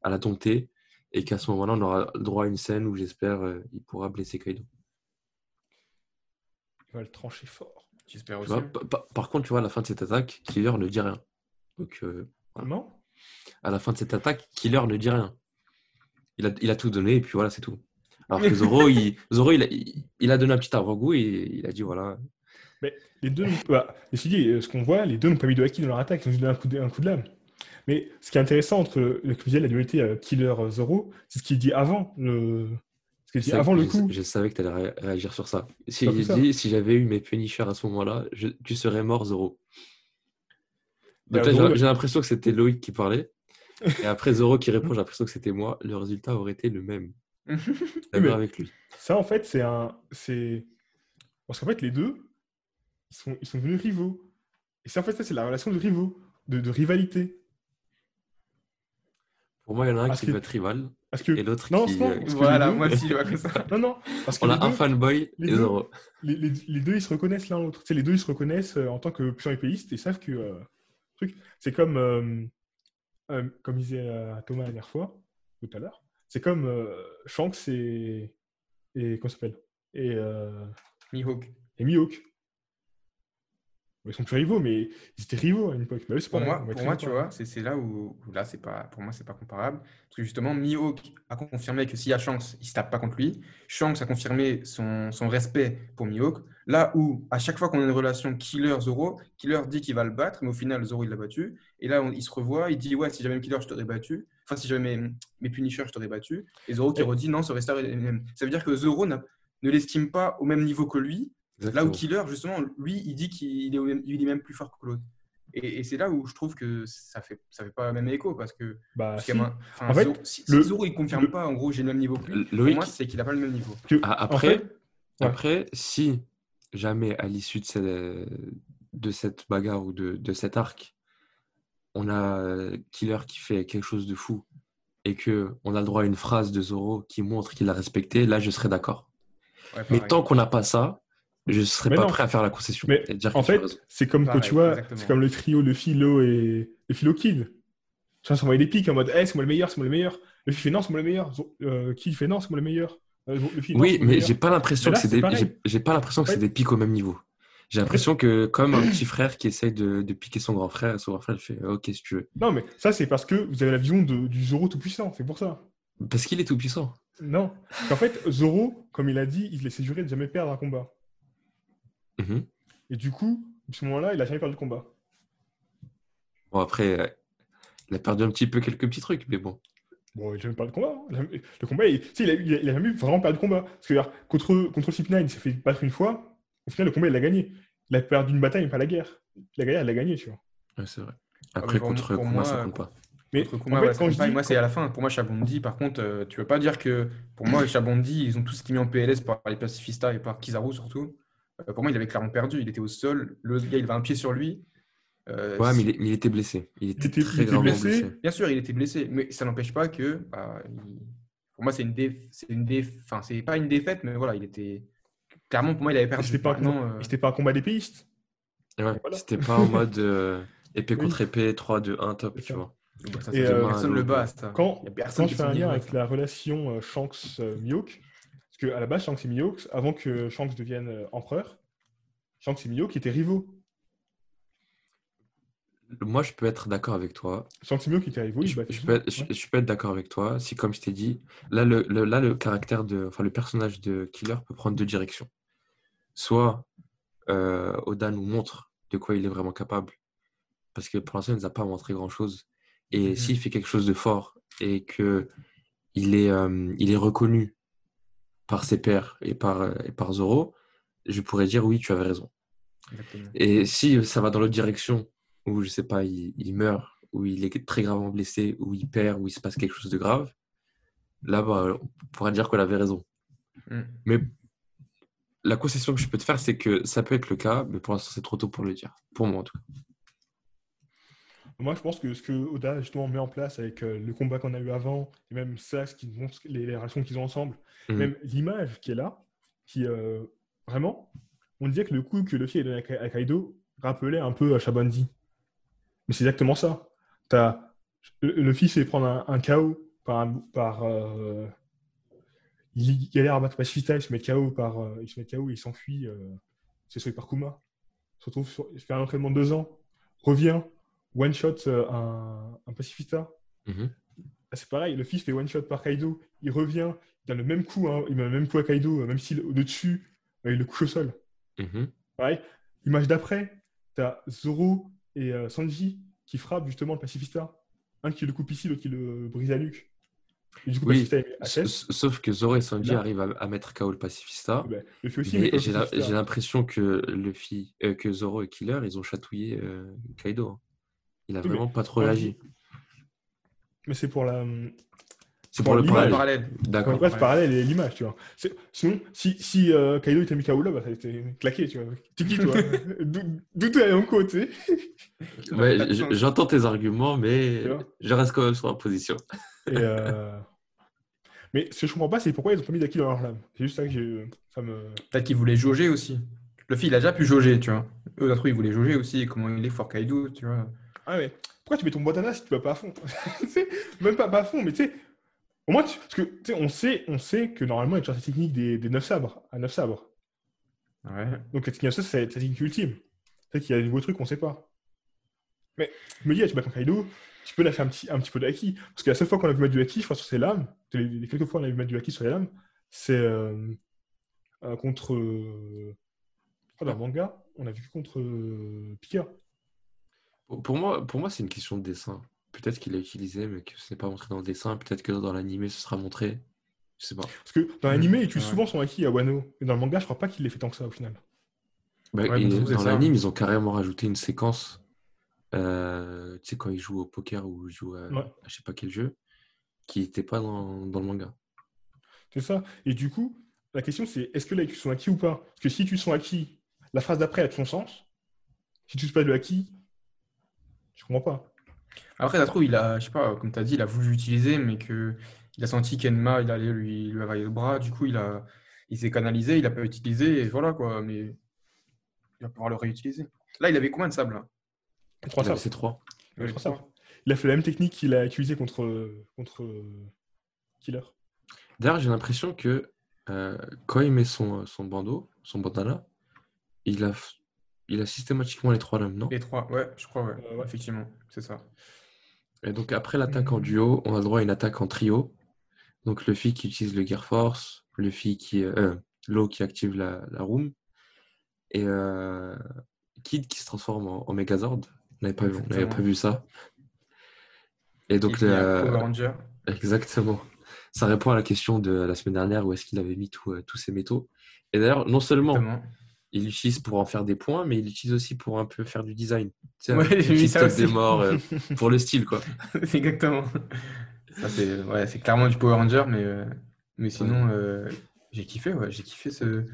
à la dompter, et qu'à ce moment-là, on aura droit à une scène où j'espère euh, il pourra blesser Kaido. Il va le trancher fort. J'espère aussi. vois, pa- pa- par contre, tu vois, à la fin de cette attaque, Killer ne dit rien. Donc, euh, Comment? À la fin de cette attaque, Killer ne dit rien. Il a, il a tout donné et puis voilà, c'est tout. Alors que Zoro, il, Zoro, il, a, il, il a donné un petit avant-goût et il a dit voilà. Les deux, bah, ceci dit, euh, ce qu'on voit, les deux n'ont pas mis de haki dans leur attaque, ils ont juste donné un coup de, un coup de lame. Mais ce qui est intéressant entre le, comme je disais, la dualité euh, Killer-Zoro, c'est ce qu'il dit avant le, ce qu'il dit Je- avant le je, coup. je savais que tu allais réagir sur ça. Si dit, si j'avais eu mes Punisher à ce moment-là, je- tu serais mort, Zoro. Donc là, Zoro, j'ai- j'ai l'impression que c'était Loïc qui parlait. Et après Zoro qui répond, j'ai l'impression que c'était moi. Le résultat aurait été le même. D'accord avec lui. Ça, en fait, c'est un. c'est Parce qu'en fait, les deux, ils sont, ils sont devenus rivaux. Et ça, en fait, ça, c'est la relation de rivaux, de, de rivalité. Pour moi, il y en a un Parce qui que- veut être rival Parce que. et l'autre qui. non, euh, Voilà, moi aussi, je vois comme ça. Non, non, parce que On a un fanboy les et deux- Zoro. les, les- les deux, ils se reconnaissent l'un l'autre. Tu sais, les deux, ils se reconnaissent euh, en tant que puissants épéistes et savent que. euh, truc, c'est comme. euh, euh, comme disait Thomas la dernière fois, tout à l'heure. C'est comme euh, Shanks et. Et. Comment ça s'appelle? Et. Euh, Mihawk. et Mihawk. Ils sont plus rivaux, mais ils étaient rivaux à une époque. Bah, eux, Pour moi, pour moi, tu vois, c'est là où, où là, c'est pas, pour moi, c'est pas comparable. Parce que justement, Mihawk a confirmé que s'il y a Shanks, il se tape pas contre lui. Shanks a confirmé son, son respect pour Mihawk. Là où, à chaque fois qu'on a une relation Killer-Zoro, Killer dit qu'il va le battre, mais au final, Zoro, il l'a battu. Et là, on- il se revoit, il dit, ouais, si j'avais même Killer, je t'aurais battu. Enfin, si j'avais mes, mes Punisher, je t'aurais battu. Et Zoro qui redit, non, ce reste Ça veut dire que Zoro n'a- ne l'estime pas au même niveau que lui. Là où. Killer, justement, lui, il dit qu'il est, il est même plus fort que l'autre. Et, et c'est là où je trouve que ça fait, ça fait pas le même écho parce que. Bah, parce si. un- En fait, Zoro- si, le- si Zoro il confirme le- pas, en gros, j'ai le même niveau que lui. Pour Loïc, moi, c'est qu'il a pas le même niveau. que- Ah, en après, fait, ouais. Après, si jamais à l'issue de, cette- de cette bagarre ou de, de cet arc, on a euh, Killer qui fait quelque chose de fou et que on a le droit à une phrase de Zoro qui montre qu'il a respecté, là je serais d'accord. Ouais, Mais tant qu'on n'a pas ça, je serais Mais pas non. prêt à faire la concession. Mais et dire en fait, c'est comme quand Pareil, tu vois, c'est comme le trio, le philo et le philo Kid. Tu vois, s'envoyer des pics en mode, hey, c'est moi le meilleur, c'est moi le meilleur. Le Luffy fait non, c'est moi le meilleur. Euh, Kid fait non, c'est moi le meilleur. Euh, Oui, mais j'ai pas l'impression que c'est des, j'ai- pas l'impression que c'est des pics au même niveau. J'ai l'impression que comme un petit frère qui essaye de, de piquer son grand frère, son grand frère il fait ok si tu veux, Non, mais ça, c'est parce que vous avez la vision de- du Zoro tout puissant, c'est pour ça. parce qu'il est tout puissant. Non. En fait, Zoro, comme il a dit, il s'est juré de jamais perdre un combat. Mhm. Et du coup, à ce moment-là, il a jamais perdu le combat. Bon après, euh, Il a perdu un petit peu quelques petits trucs, mais bon. Bon, il n'a jamais perdu de combat. hein. Le combat, il, il, a, il a- il a jamais vraiment perdu de combat. Parce que contre, contre CP9, il s'est fait battre une fois. Au final, le combat, il l'a gagné. Il a perdu une bataille, mais pas la guerre. La guerre, il l'a gagné, tu vois. Ouais, c'est vrai. mais Après, contre Kuma, moi, ça compte pas? Mais Contre en fait, quand je dis- moi, c'est à la fin. Pour moi, Chabondi, par contre, euh, tu veux pas dire que. Pour moi, Chabondi, ils ont tous été mis en PLS par les pacifistas et par Kizaru surtout. Euh, pour moi, il avait clairement perdu. Il était au sol. Le gars, il avait un pied sur lui. Euh, Ouais, mais il, est- mais il était blessé. Il était, était- il très était gravement blessé. blessé. Bien sûr, il était blessé, mais ça n'empêche pas que. bah, il- Pour moi, c'est une dé... c'est une dé... Enfin, c'est pas une défaite, mais voilà, il était. Clairement, pour moi, il avait perdu. C'était pas, un euh, c'était pas un combat d'épéistes. Ouais, Voilà. C'était pas en mode euh, épée Oui. contre épée, 3, 2, 1, top, tu vois. bah, ça, Et, ça, euh, personne ne le bat. Ça. Quand, quand je fais un lien avec ça. la relation euh, Qu'à la base, Shanks et Mihawk, avant que Shanks devienne euh, empereur, Shanks et Mihawk étaient rivaux. Moi, je peux être d'accord avec toi. Shanks et Mihawk étaient rivaux. je, peux être, monde. je, Ouais. je peux être d'accord avec toi. Si, comme je t'ai dit, là le, le- là, le caractère de. Enfin, le personnage de Killer peut prendre deux directions. Soit euh, Oda nous montre de quoi il est vraiment capable, parce que pour l'instant, il ne nous a pas montré grand-chose. Et Mhm. s'il fait quelque chose de fort et que il est, euh, il est reconnu par ses pairs et par, euh, et par Zoro, je pourrais dire oui, tu avais raison. Exactement. Et si ça va dans l'autre direction, où je sais pas, il, il meurt, où il est très gravement blessé, où il perd, où il se passe quelque chose de grave, là, bah, on pourra dire qu'on avait raison. Mm. Mais la concession que je peux te faire, c'est que ça peut être le cas, mais pour l'instant, c'est trop tôt pour le dire. Pour moi, en tout cas. Moi, je pense que ce que Oda justement met en place avec euh, le combat qu'on a eu avant, et même ça, ce qui montre les, les relations qu'ils ont ensemble, Mhm. même l'image qui est là, qui euh, vraiment, on disait que le coup que Luffy a donné à Ka- à Kaido rappelait un peu à Shabandi. Mais c'est exactement ça. T'as le- Luffy se fait prendre un, un KO par, un- par euh, il galère à battre Pacifista, il se met KO par, euh, il se met KO, il s'enfuit, euh, c'est sauvé par Kuma. Se retrouve sur, il fait un entraînement de deux ans, revient, one shot euh, un, un Pacifista. Mhm. Ah, c'est pareil, le fils fait one shot par Kaido, il revient, il donne le même coup, hein, il met le même coup à Kaido, euh, même s'il est au-dessus, euh, il le couche au sol. Mhm. Pareil, image d'après, t'as Zoro et euh, Sanji qui frappent justement le pacifista. Un qui le coupe ici, l'autre qui le brise la nuque. Et du coup, Oui, Sauf que Zoro et Sanji Là. arrivent à, à mettre KO le pacifista. Ben, le fait aussi, Mais mais comme j'ai la- pacifista. j'ai l'impression que Luffy, euh, que Zoro et Killer, ils ont chatouillé euh, Kaido. Il a Oui, mais vraiment pas trop réagi. Mais c'est pour la. C'est pour pour le parallèle. Parallèle. D'accord. Ouais, c'est parallèle et l'image, tu vois. Sinon, si, si euh, Kaido était là, bah, ça a été claqué, tu vois. Qui, toi D'où d'où t'es allé en côté Ouais. J'entends tes arguments, mais Tu vois? je reste quand même sur ma position. Et, euh, Mais ce que je comprends pas, c'est pourquoi ils ont pas mis Daki dans leur lame. C'est juste ça que. Ça me. Peut-être qu'il voulait jauger aussi. Le fil, il a déjà pu jauger, tu vois. Eux, d'autres, ils voulaient jauger aussi. Comment il est fort Kaido, tu vois. Ah ouais. Pourquoi tu mets ton Boitana si tu vas pas à fond? Même pas, pas à fond, mais tu sais. Au moins, tu- parce que tu sais, on sait, on sait que normalement, il y a toujours cette technique des, des 9 sabres, à 9 sabres. Ouais. Donc la technique 9 sabres, c'est la technique ultime. C'est qu'il y a des nouveaux trucs qu'on sait pas. Mais je me dis, ah, tu bats ton Kaido, tu peux lâcher un petit, un petit peu d'Aki. Parce que la seule fois qu'on a vu mettre du Aki, je crois, sur ses lames, les, les quelques fois qu'on a vu mettre du Aki sur les lames, c'est euh, euh, contre. euh, dans le manga, on a vu que contre euh, Pika. Pour moi, pour moi c'est une question de dessin. Peut-être qu'il a utilisé, mais que ce n'est pas montré dans le dessin. Peut-être que dans l'animé, ce sera montré. Je sais pas. Parce que dans l'animé, il tue ouais. souvent son Aki à Wano. Mais dans le manga, je crois pas qu'il l'ait fait tant que ça au final. Bah, Ouais, et dans l'anime, ils ont carrément rajouté une séquence. euh, tu sais, quand ils jouent au poker ou ils jouent à, Ouais. à je sais pas quel jeu, qui n'était pas dans, dans le manga. C'est ça. Et du coup, la question c'est est-ce que là, il tue son Aki ou pas? Parce que si tu son Aki, la phrase d'après a de son sens. Si tu tues pas le Aki, je comprends pas. Après, ça trouve, il a, je sais pas, comme tu as dit, il a voulu l'utiliser, mais que il a senti qu'Enma, il allait lui, lui avaler le bras. Du coup, il a, il s'est canalisé, il n'a pas utilisé, et voilà quoi. Mais il va pouvoir le réutiliser. Là, il avait combien de sable là? Trois Il avait sabres. ces trois. Il. Il a fait la même technique qu'il a utilisée contre, contre euh, Killer. D'ailleurs, j'ai l'impression que euh, quand il met son, son bandeau, son bandana, il a, il a systématiquement les trois lames, non? Les trois, ouais, je crois, ouais. Euh, ouais. Effectivement, c'est ça. Et donc après l'attaque en duo, on a le droit à une attaque en trio. Donc Luffy qui utilise le Gear Force, Luffy qui euh, Law qui active la, la room et euh, Kid qui se transforme en, en Megazord. On n'avait pas, vu- on n'avait pas Exactement. vu ça. Et donc, le- exactement. Ça répond à la question de la semaine dernière où est-ce qu'il avait mis tout, euh, tous ses métaux. Et d'ailleurs, non seulement Exactement. Il l'utilise pour en faire des points, mais il l'utilise aussi pour un peu faire du design. Tu sais, Ouais, j'ai vu petite ça tête aussi. des morts euh, pour le style, quoi. exactement. C'est ouais, clairement du Power Ranger, mais, euh, mais sinon, euh, j'ai kiffé, ouais, j'ai kiffé ce,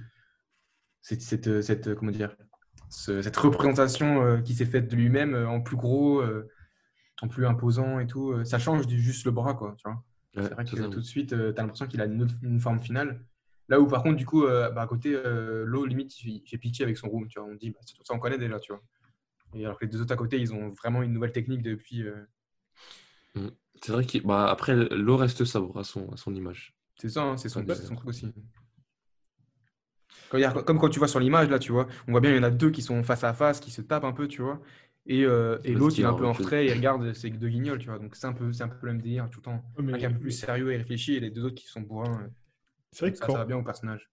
cette, cette, cette- comment dire, ce- cette représentation qui s'est faite de lui-même en plus gros, en plus imposant et tout. ça change du juste le bras, quoi. Tu vois. C'est vrai que tout de suite, tu as l'impression qu'il a une, autre- une forme finale. Là où, par contre, du coup, euh, bah, à côté, euh, l'eau, limite, il fait- il fait pitié avec son room. Tu vois. On dit, bah, c'est tout ça, on connaît déjà, tu vois. Et alors que les deux autres à côté, ils ont vraiment une nouvelle technique depuis. euh, C'est vrai qu'il bah, après l'eau reste sobre à son, à son image. C'est ça, hein, c'est son, c'est son truc aussi. Comme quand tu vois sur l'image, là, tu vois, on voit bien, il y en a deux qui sont face à face, qui se tapent un peu, tu vois. Et, euh, et l'autre, il est un peu en retrait, il regarde ses deux guignols, tu vois. Donc c'est un peu, c'est un peu le même délire tout le temps. Mais- Un qui est un peu plus sérieux et réfléchi, et les deux autres qui sont bourrins. Euh, C'est vrai que ça, quand, ça va bien au personnage.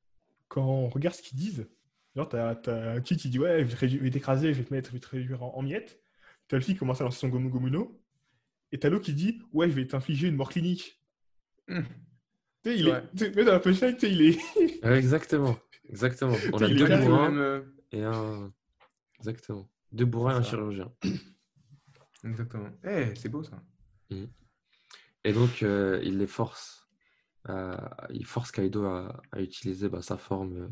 quand on regarde ce qu'ils disent, genre, t'as, t'as qui qui dit Ouais, je vais, t'écraser, je vais te mettre, je vais te réduire en, en miettes. T'as le fille qui commence à lancer son Gomu Gomuno. Et t'as l'autre qui dit Ouais, je vais t'infliger une mort clinique. Hum. Tu sais, il Ouais. est. Même dans la punchline, tu sais, il est. Ouais, exactement. Exactement. On a deux Même, bourrins euh, et un. Exactement. Deux bourrins et un chirurgien. Exactement. Eh, c'est beau ça. Et donc, euh, il les force. À- il force Kaido à, à utiliser bah, sa forme euh,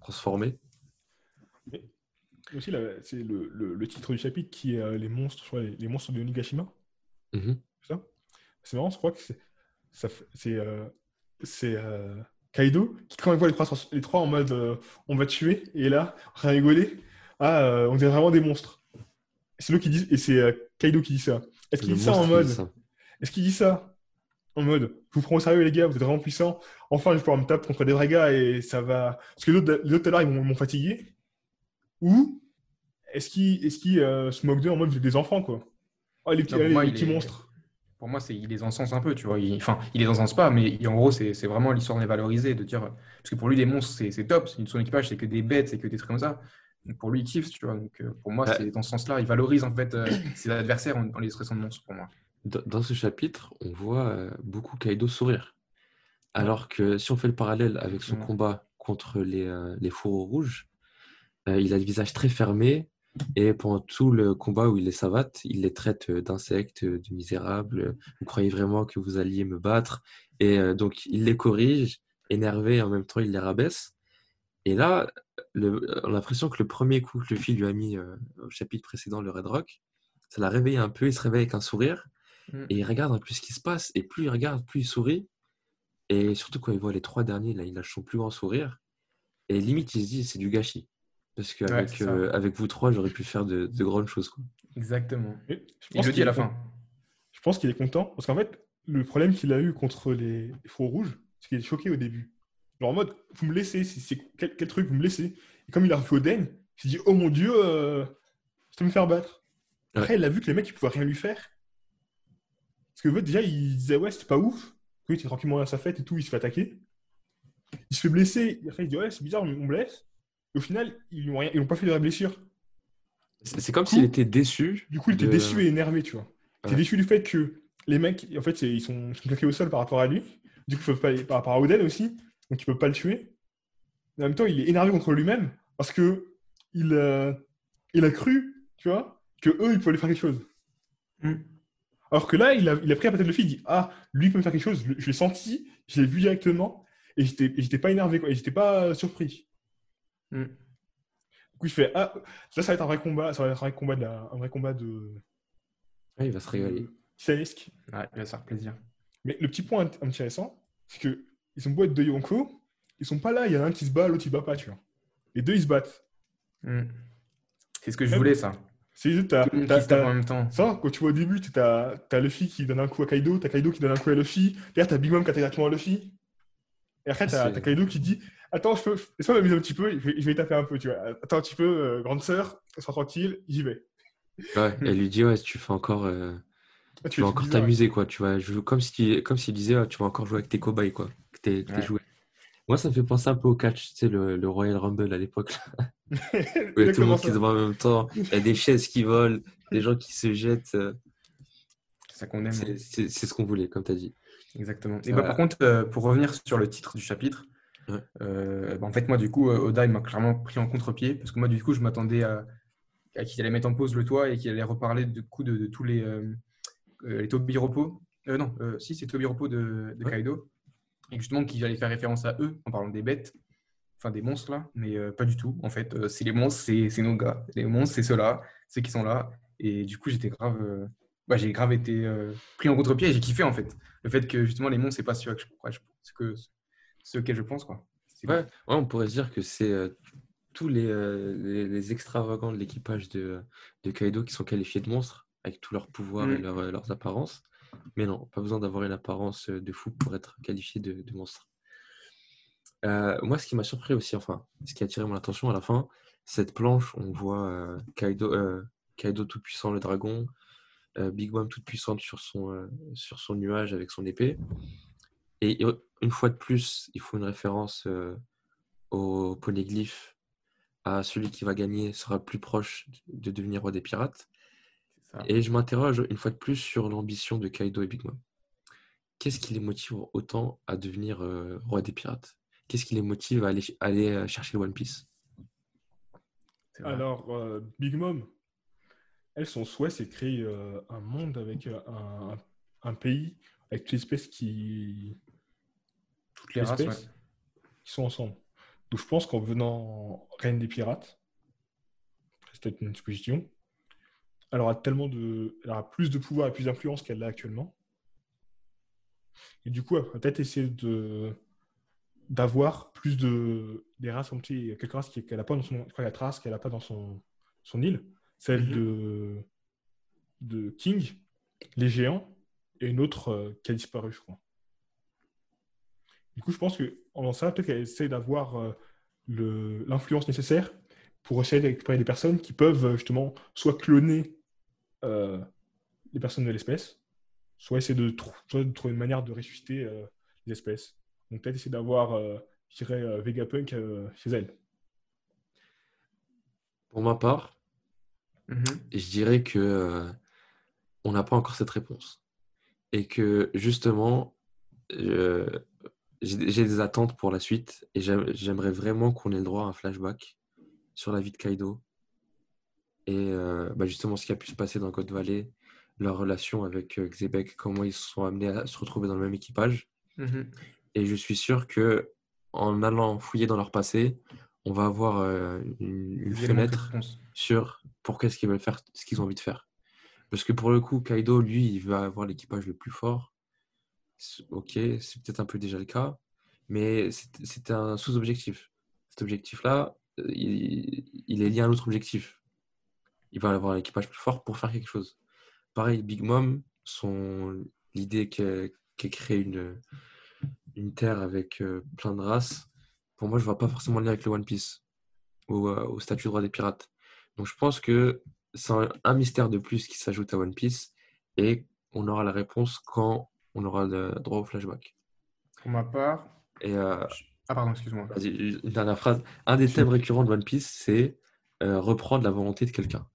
transformée. Aussi, là, c'est le, le- le titre du chapitre qui est euh, les monstres, je crois, les, les monstres de Onigashima. Mhm. C'est ça? C'est marrant, je crois que c'est euh, euh, Kaido qui, quand il voit les trois, trans- les trois en mode euh, on va tuer, et là, rien rigoler, ah, euh, on dirait vraiment des monstres. C'est qui dit, et c'est euh, Kaido qui dit ça. Est-ce qu'il dit ça en mode dit ça. Est-ce qu'il dit ça? En mode Je vous prends au sérieux, les gars, vous êtes vraiment puissants. Enfin, je vais pouvoir me taper contre des vrais gars et ça va. Parce que les autres, les autres tout à l'heure, ils m'ont fatigué. Ou est-ce qu'il est qu'il, euh, se moque d'eux en mode vous êtes des enfants, quoi Oh, les petits, Non, pour allez, moi, les il petits est- monstres. Pour moi, c'est il les encense un peu, tu vois. Il- Enfin, il les encense pas, mais il- en gros, c'est c'est vraiment l'histoire de les valoriser, de dire. Parce que pour lui, les monstres, c'est c'est top. Son équipage, c'est que des bêtes, c'est que des trucs comme ça. Donc pour lui, il kiffe, tu vois. Donc euh, pour moi, Ouais. c'est dans ce sens-là. Il valorise en fait euh, ses adversaires en, en les traitant de monstres, pour moi. Dans ce chapitre, on voit euh, beaucoup Kaido sourire. Alors que si on fait le parallèle avec son Ouais. combat contre les, euh, les fourreaux rouges, euh, il a le visage très fermé et pendant tout le combat où il les savate, il les traite euh, d'insectes, de misérables. Vous croyez vraiment que vous alliez me battre? Et euh, donc il les corrige, énervé, et en même temps il les rabaisse. Et là, le- on a l'impression que le premier coup que Luffy lui a mis au chapitre précédent, le Red Rock, ça l'a réveillé un peu, il se réveille avec un sourire. Mm. Et il regarde un peu ce qui se passe, et plus il regarde, plus il sourit. Et surtout quand il voit les trois derniers, là, il lâche son plus grand sourire. Et limite, il se dit, c'est du gâchis. Parce qu'avec ça. avec vous trois, j'aurais pu faire de, de grandes choses. Quoi. Exactement. Mais je Il le dit à qu'il la est fin. Je pense qu'il est content parce qu'en fait, le problème qu'il a eu contre les, les faux rouges, c'est qu'il est choqué au début. Genre en mode, vous me laissez, c'est c'est- quel, quel truc, vous me laissez. Et comme il a refait Oden, il s'est dit, oh mon dieu, euh, je vais me faire battre. Après, il a vu que les mecs, ils pouvaient rien lui faire. Parce que en fait, déjà, il disait, ouais, c'était pas ouf. Oui, il était tranquillement à sa fête et tout, il se fait attaquer. Il se fait blesser. Et après, il dit, ouais, c'est bizarre, on me blesse. Et au final, ils n'ont ils pas fait de vraie blessure. C'est comme s'il était déçu. Du coup, il était de- déçu et énervé, tu vois. Il était Ouais. déçu du fait que les mecs, en fait, ils sont, ils sont claqués au sol par rapport à lui. Du coup, ils peuvent pas, par rapport à Oden aussi. Donc, ils peuvent pas le tuer. Mais en même temps, il est énervé contre lui-même parce que il, euh, il a cru, tu vois, que eux, ils pouvaient lui faire quelque chose. Mm. Alors que là, il a, il a pris la patate de fille, il dit Ah, lui il peut me faire quelque chose. Je, l'ai senti, je l'ai vu directement et j'étais pas énervé, quoi, et j'étais pas euh, surpris. Mm. Du coup, il fait Ah, là, ça va être un vrai combat, ça va être un vrai combat de, la- un vrai combat de. Ouais, il va se régaler. titanesque. Ouais, il va se faire plaisir. Mais le petit point int- intéressant, c'est que ils ont beau être deux Yonko, ils sont pas là. Il y en a un qui se bat, l'autre il se bat pas, tu vois. Les deux ils se battent. Mm. C'est ce que je voulais, ça. C'est juste, t'as, t'as- en même temps. ça, quand tu vois au début, t'as, t'as Luffy qui donne un coup à Kaido, t'as Kaido qui donne un coup à Luffy, derrière t'as Big Mom qui attaque directement à Luffy. Et après, t'as, Ah, t'as Kaido qui dit Attends, je peux, laisse-moi m'amuser un petit peu, je vais, je vais y taper un peu, tu vois. Attends un petit peu, euh, grande sœur, sois tranquille, j'y vais. Ouais, elle lui dit, ouais, tu fais encore, euh, Ah, tu vas encore t'amuser, quoi. Tu jouer comme si, comme s'il disait, ouais, tu vas encore jouer avec tes cobayes, quoi. Que t'es, que t'es Ouais. joué. Moi, ça me fait penser un peu au catch, tu sais, le, le Royal Rumble à l'époque. là, où il y a tout le monde qui se bat en même temps. Il y a des chaises qui volent, des gens qui se jettent. euh. C'est ça qu'on aime. C'est c'est ce qu'on voulait, comme tu as dit. Exactement. Et bah, par contre, euh, pour revenir sur le titre du chapitre, Ouais. euh, bah, en fait, moi, du coup, Oda, il m'a clairement pris en contre-pied parce que moi, du coup, je m'attendais à, à qu'il allait mettre en pause le toit et qu'il allait reparler du coup de, de tous les, euh, euh, les non, si, c'est Tobiropo de, de Ouais. Kaido. Et justement, qu'il allait faire référence à eux en parlant des bêtes, enfin des monstres là, mais euh, pas du tout. En fait, euh, c'est les monstres, c'est c'est nos gars. Les monstres, c'est ceux-là, ceux qui sont là. Et du coup, j'étais grave. euh, bah, j'ai grave été pris en contre-pied et j'ai kiffé en fait. Le fait que justement les monstres, c'est pas ceux, que je, ce que, ceux auxquels je pense. Quoi. Ouais, ouais, on pourrait se dire que c'est tous les, les, les extravagants de l'équipage de, de Kaido qui sont qualifiés de monstres, avec tous leurs pouvoirs et Mm. leurs apparences. Mais non, pas besoin d'avoir une apparence euh, de fou pour être qualifié de, monstre. Euh, moi, ce qui m'a surpris aussi, enfin, ce qui a attiré mon attention à la fin, cette planche, on voit euh, Kaido, euh, Kaido tout puissant, le dragon, Big Mom toute puissante sur son, sur son nuage avec son épée. Et une fois de plus, il faut une référence au poneglyphe, à celui qui va gagner sera plus proche de devenir roi des pirates. Ça. Et je m'interroge une fois de plus sur l'ambition de Kaido et Big Mom. Qu'est-ce qui les motive autant à devenir euh, roi des pirates? Qu'est-ce qui les motive à aller, aller euh, chercher le One Piece? Alors, euh, Big Mom, elle, son souhait, c'est de créer euh, un monde avec un, un pays, avec toutes les espèces qui, Toutes les races, espèces ouais. qui sont ensemble. Donc, je pense qu'en devenant reine des pirates, c'est peut-être une supposition, elle aura tellement de, elle aura plus de pouvoir et plus d'influence qu'elle l'a actuellement. Et du coup, elle va peut-être essayer de d'avoir plus de des races y a quelques races qui- qu'elle n'a pas dans son je crois qu'il y a quatre races qu'elle n'a pas dans son son île celle Mhm. de de King les géants et une autre euh, qui a disparu je crois du coup je pense que en faisant ça peut-être qu'elle essaie d'avoir euh, l'influence nécessaire pour essayer de récupérer des personnes qui peuvent euh, justement soit cloner euh, les personnes de l'espèce soit essayer de, trou- soit de trouver une manière de ressusciter euh, les espèces donc peut-être essayer d'avoir, euh, je dirais, euh, Vegapunk euh, chez elle. Pour ma part, Mhm. je dirais que euh, on n'a pas encore cette réponse. Et que justement, euh, j'ai des attentes pour la suite et j'aime- j'aimerais vraiment qu'on ait le droit à un flashback sur la vie de Kaido et euh, bah, justement ce qui a pu se passer dans God Valley, leur relation avec euh, Xebec, comment ils se sont amenés à se retrouver dans le même équipage. Mhm. Et je suis sûr que en allant fouiller dans leur passé, on va avoir euh, une, fenêtre sur pourquoi est-ce qu'ils veulent faire ce qu'ils ont envie de faire. Parce que pour le coup, Kaido, lui, il va avoir l'équipage le plus fort. Ok, c'est peut-être un peu déjà le cas, mais c'est c'est un sous-objectif. Cet objectif-là, euh, il, il est lié à un autre objectif. Il va avoir l'équipage plus fort pour faire quelque chose. Pareil, Big Mom, son l'idée qu'elle crée une, une terre avec euh, plein de races, pour moi, je ne vois pas forcément le lien avec le One Piece ou euh, au statut de roi des pirates. Donc je pense que c'est un, un mystère de plus qui s'ajoute à One Piece et on aura la réponse quand on aura le droit au flashback. Pour ma part. Et euh, Ah, pardon, excuse-moi. une dernière phrase. Un des thèmes récurrents de One Piece, c'est euh, reprendre la volonté de quelqu'un.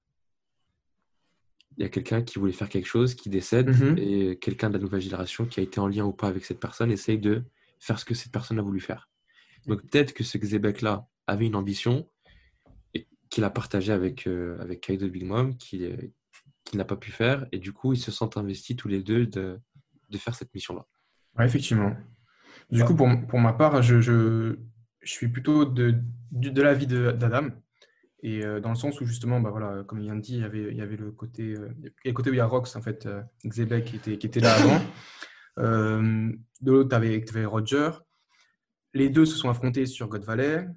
Il y a quelqu'un qui voulait faire quelque chose, qui décède, Mhm. et quelqu'un de la nouvelle génération qui a été en lien ou pas avec cette personne essaye de faire ce que cette personne a voulu faire. Donc peut-être que ce Xebec-là avait une ambition et qu'il a partagé avec, euh, avec Kaido Big Mom, qu'il euh, qu'il n'a pas pu faire, et du coup ils se sentent investis tous les deux de, de faire cette mission-là. Ouais, effectivement. Du coup, pour, pour ma part, je, je, je suis plutôt de, de l'avis de- d'Adam. Et euh, dans le sens où, justement, bah, voilà, comme il vient de dire, il y avait, il y avait le, côté, euh, le côté où il y a Rox, en fait, euh, Xebec, qui était, qui était là avant. Euh, de l'autre, tu avais, Roger. Les deux se sont affrontés sur God Valley.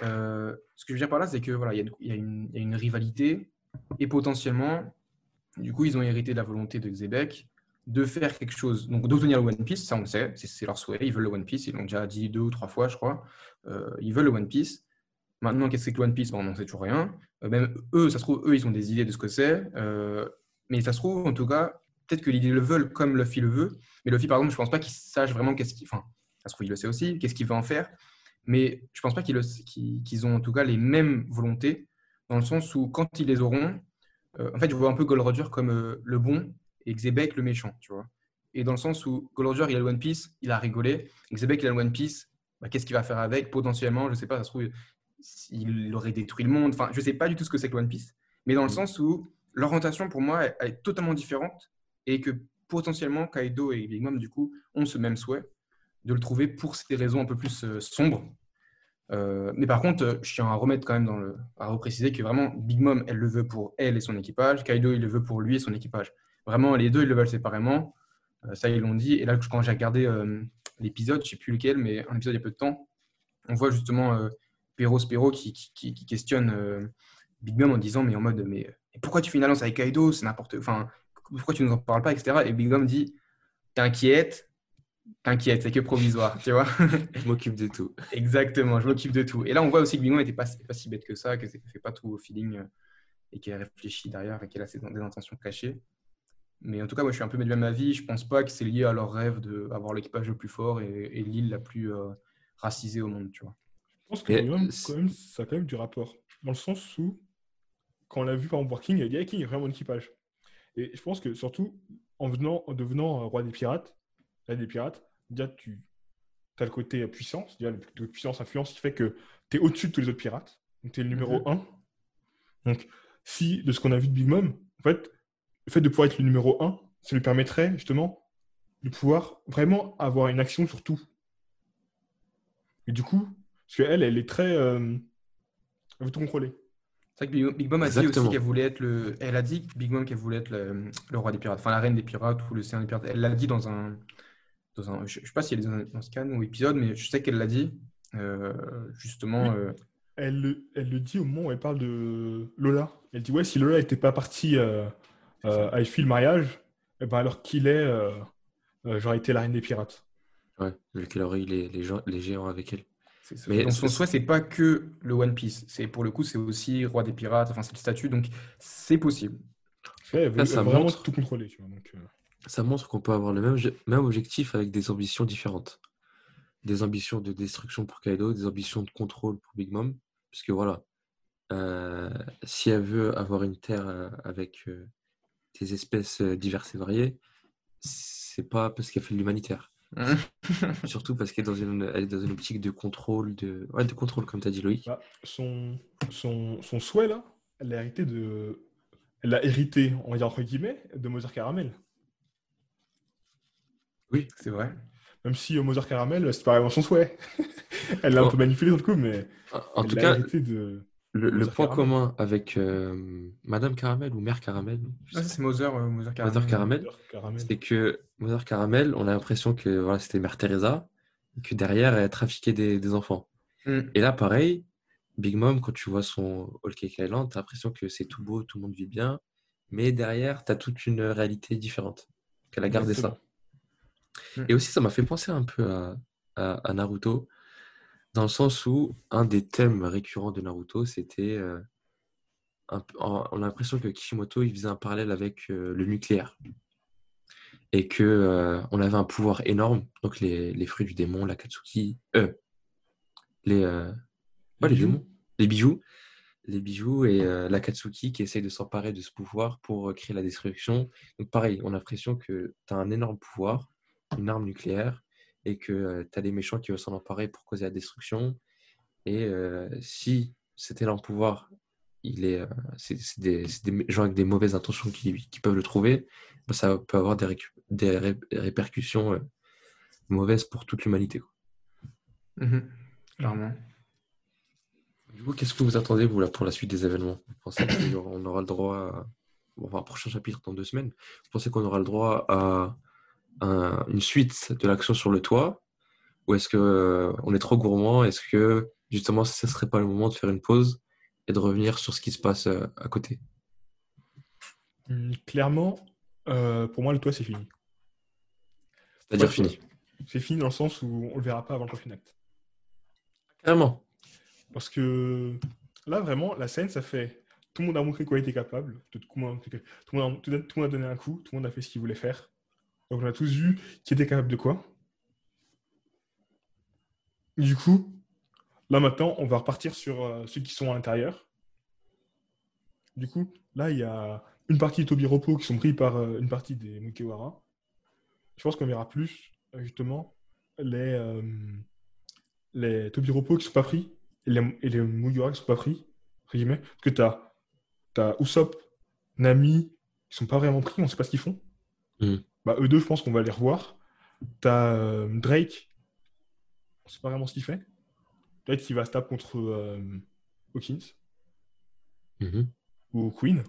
Ce que je veux dire par là, c'est que voilà, il y, a une- il y a une, il y a une rivalité et potentiellement, du coup, ils ont hérité de la volonté de Xebec de faire quelque chose, donc d'obtenir le One Piece, ça on le sait, c'est leur souhait, ils veulent le One Piece, ils l'ont déjà dit deux ou trois fois, je crois, ils veulent le One Piece. Maintenant, qu'est-ce que One Piece? On n'en sait toujours rien. Euh, même eux, ça se trouve, eux, ils ont des idées de ce que c'est, euh, mais ça se trouve, en tout cas, peut-être que l'idée le veulent comme Luffy le veut, mais Luffy, par exemple, je pense pas qu'il sache vraiment qu'est-ce qu'il... Enfin, ça se trouve, il le sait aussi, qu'est-ce qu'il veut en faire, mais je pense pas qu'ils ont en tout cas les mêmes volontés, dans le sens où quand ils les auront, euh, en fait, je vois un peu Gold Roger comme le bon et Xebec le méchant, tu vois. Et dans le sens où Gold Roger, il a le One Piece, il a rigolé. Xebec, il a le One Piece, bah, qu'est-ce qu'il va faire avec? Potentiellement, je sais pas, ça se trouve, il aurait détruit le monde. Enfin, je sais pas du tout ce que c'est que One Piece. Mais dans le Mhm. sens où l'orientation, pour moi, elle, elle est totalement différente et que potentiellement, Kaido et Big Mom, du coup, ont ce même souhait de le trouver pour ces raisons un peu plus euh, sombres. Euh, mais par contre, euh, je tiens à remettre quand même dans le, à repréciser que vraiment Big Mom, elle le veut pour elle et son équipage. Kaido, il le veut pour lui et son équipage. Vraiment, les deux, ils le veulent séparément. Euh, ça, ils l'ont dit. Et là, quand j'ai regardé l'épisode, je sais plus lequel, mais un épisode il y a peu de temps, on voit justement Pero Spero qui, qui- qui- qui questionne euh, Big Mom en disant, mais en mode, mais, mais pourquoi tu fais une alliance avec Kaido? C'est n'importe. Enfin, pourquoi tu nous en parles pas, etc. Et Big Mom dit, t'inquiète, t'inquiète, c'est que provisoire, tu vois. Je m'occupe de tout. Exactement, je m'occupe de tout. Et là, on voit aussi que Big Mom n'était pas, pas si bête que ça, qu'elle ne fait pas tout au feeling euh, et qu'elle réfléchit derrière et qu'elle a ses- des intentions cachées. Mais en tout cas, moi, je suis un peu de même avis. Je pense pas que c'est lié à leur rêve d'avoir l'équipage le plus fort et, et l'île la plus euh, racisée au monde, tu vois. Je pense que même, c'est- quand même, ça a quand même du rapport. Dans le sens où, quand on l'a vu par exemple voir King, il a dit Ah, King est vraiment un équipage. Et je pense que surtout, en, venant, en devenant euh, roi des pirates, là, des pirates, déjà tu as le côté puissance, déjà le côté puissance, influence qui fait que tu es au-dessus de tous les autres pirates. Donc tu es le numéro 1. Donc, si de ce qu'on a vu de Big Mom, en fait, le fait de pouvoir être le numéro 1, ça lui permettrait justement de pouvoir vraiment avoir une action sur tout. Et du coup, parce qu'elle, elle est très. euh, elle veut tout contrôler. C'est vrai que Big, Big Mom a dit aussi qu'elle voulait être le. Elle a dit, Big Mom, qu'elle voulait être le, le roi des pirates, enfin la reine des pirates ou le seigneur des pirates. Elle l'a dit dans un. Dans un je ne sais pas si elle est dans un, dans un scan ou épisode, mais je sais qu'elle l'a dit. euh, justement. Oui. euh, Elle, le- elle le dit au moment où elle parle de Lola. Elle dit Ouais, si Lola n'était pas partie euh, euh, à fui le mariage, eh ben alors qu'il est, euh, euh, j'aurais été la reine des pirates. Ouais, vu qu'elle aurait eu les, les, gens, les géants avec elle. Mais Donc son c'est- souhait, c'est pas que le One Piece. C'est pour le coup, c'est aussi roi des pirates. Enfin, c'est le statut, donc c'est possible. Ça, vraiment montre- tout contrôler. Tu vois, donc, euh, Ça montre qu'on peut avoir le même, même objectif avec des ambitions différentes. Des ambitions de destruction pour Kaido, des ambitions de contrôle pour Big Mom. Parce que voilà, euh, si elle veut avoir une terre euh, avec euh, des espèces diverses et variées, c'est pas parce qu'elle fait de l'humanitaire. Surtout parce qu'elle est dans une, elle est dans une optique de contrôle, de, ouais, de contrôle, comme tu as dit Loïc. bah, son, son, son souhait, là, elle l'a hérité de. Elle l'a hérité, on va dire entre guillemets, de Mother Caramel. C'est vrai. Même si euh, Mother Caramel, c'est pas vraiment son souhait. elle l'a un Oh. peu manipulé dans le coup, mais En, elle tout cas, hérité de. Le, point Caramel. commun avec euh, Madame Caramel ou Mère Caramel, Ah, c'est Mother, euh, Mother Caramel. Mother Caramel, c'est que Mother Caramel, on a l'impression que voilà, c'était Mère Teresa, que derrière, elle trafiquait des, des enfants. Mm. Et là, pareil, Big Mom, quand tu vois son All Cake Island, tu as l'impression que c'est tout beau, tout le monde vit bien, mais derrière, tu as toute une réalité différente, qu'elle a gardé ça. Mm. Et aussi, ça m'a fait penser un peu à, à- à Naruto, dans le sens où un des thèmes récurrents de Naruto, c'était. euh, un on a l'impression que Kishimoto il faisait un parallèle avec euh, le nucléaire. Et que euh, on avait un pouvoir énorme, donc les, les fruits du démon, la Katsuki, euh, les, ouais, les bijoux. démons, les bijoux, les bijoux et la Katsuki qui essaye de s'emparer de ce pouvoir pour créer la destruction. Donc pareil, on a l'impression que tu as un énorme pouvoir, une arme nucléaire, et que tu as des méchants qui veulent s'en emparer pour causer la destruction. Et euh, si cet énorme pouvoir, il est, euh, c'est c'est des, c'est des gens avec des mauvaises intentions qui, qui peuvent le trouver, bah, ça peut avoir des, récu- des ré- répercussions euh, mauvaises pour toute l'humanité. Mhm. Clairement. Du coup, qu'est-ce que vous attendez, vous, là, pour la suite des événements? Vous pensez qu'on aura le droit à... bon, enfin, un prochain chapitre dans deux semaines Vous pensez qu'on aura le droit à un- une suite de l'action sur le toit Ou est-ce qu'on est trop gourmand Est-ce que, justement, ce ne serait pas le moment de faire une pause et de revenir sur ce qui se passe euh, à côté? Hum, Clairement, euh, pour moi, le toit, c'est fini. C'est-à-dire fini C'est fini dans le sens où on le verra pas avant le prochain acte. Carrément. Parce que là, vraiment, la scène, ça fait. Tout le monde a montré quoi il était capable. Tout le monde a donné un coup. Tout le monde a fait ce qu'il voulait faire. Donc, on a tous vu qui était capable de quoi? Du coup, là, maintenant, on va repartir sur euh, ceux qui sont à l'intérieur. Du coup, là, il y a une partie de Tobiropo qui sont pris par euh, une partie des Mugiwara, je pense qu'on verra plus, euh, justement, les, euh, les Tobiropo qui sont pas pris et les, et les Mugiwara qui sont pas pris. Parce que tu as, as Nami, qui sont pas vraiment pris, on sait pas ce qu'ils font. Mm. Bah, eux deux, je pense qu'on va les revoir. Tu as Drake, on sait pas vraiment ce qu'il fait. Drake qui va se taper contre euh, Hawkins Mhm. ou Queen.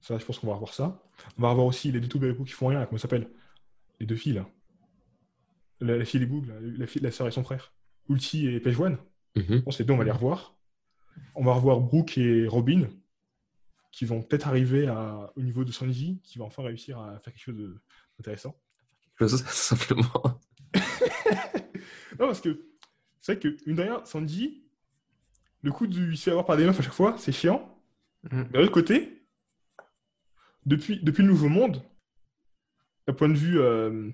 Ça, je pense qu'on va revoir ça. On va revoir aussi les deux Tobiropo qui font rien, là, comment ça s'appelle Les deux filles, là. La, la fille des là, la, fille, la sœur et son frère. Ulti et Page One. Mhm. Je pense que les deux, on va les revoir. On va revoir Brooke et Robin, qui vont peut-être arriver à, au niveau de Sanji, qui va enfin réussir à faire quelque chose de- d'intéressant. Quelque chose, simplement. Non, parce que c'est vrai que, une derrière, Sanji, le coup de se faire avoir par des meufs à chaque fois, c'est chiant. Mm. D'un autre côté, depuis, depuis le Nouveau Monde, d'un point de vue euh,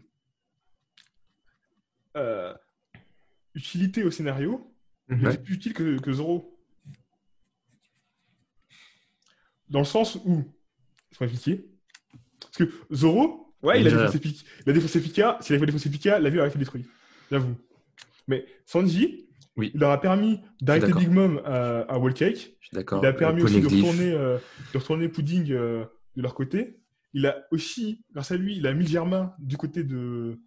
euh, utilité au scénario, il Mhm. est plus utile que, que Zoro. Dans le sens où, je vais m'expliquer. Parce que Zoro, ouais, il a défoncé Pika. Il a défoncé Pika. S'il avait défoncé Pika, la vie aurait été détruite. J'avoue. Mais Sanji, Oui. il leur a permis d'arrêter. Big Mom à, à Wall Cake. Je suis d'accord. Il a permis aussi de retourner, euh, de retourner Pudding euh, de leur côté. Il a aussi, grâce à lui, il a mis Germain du côté de,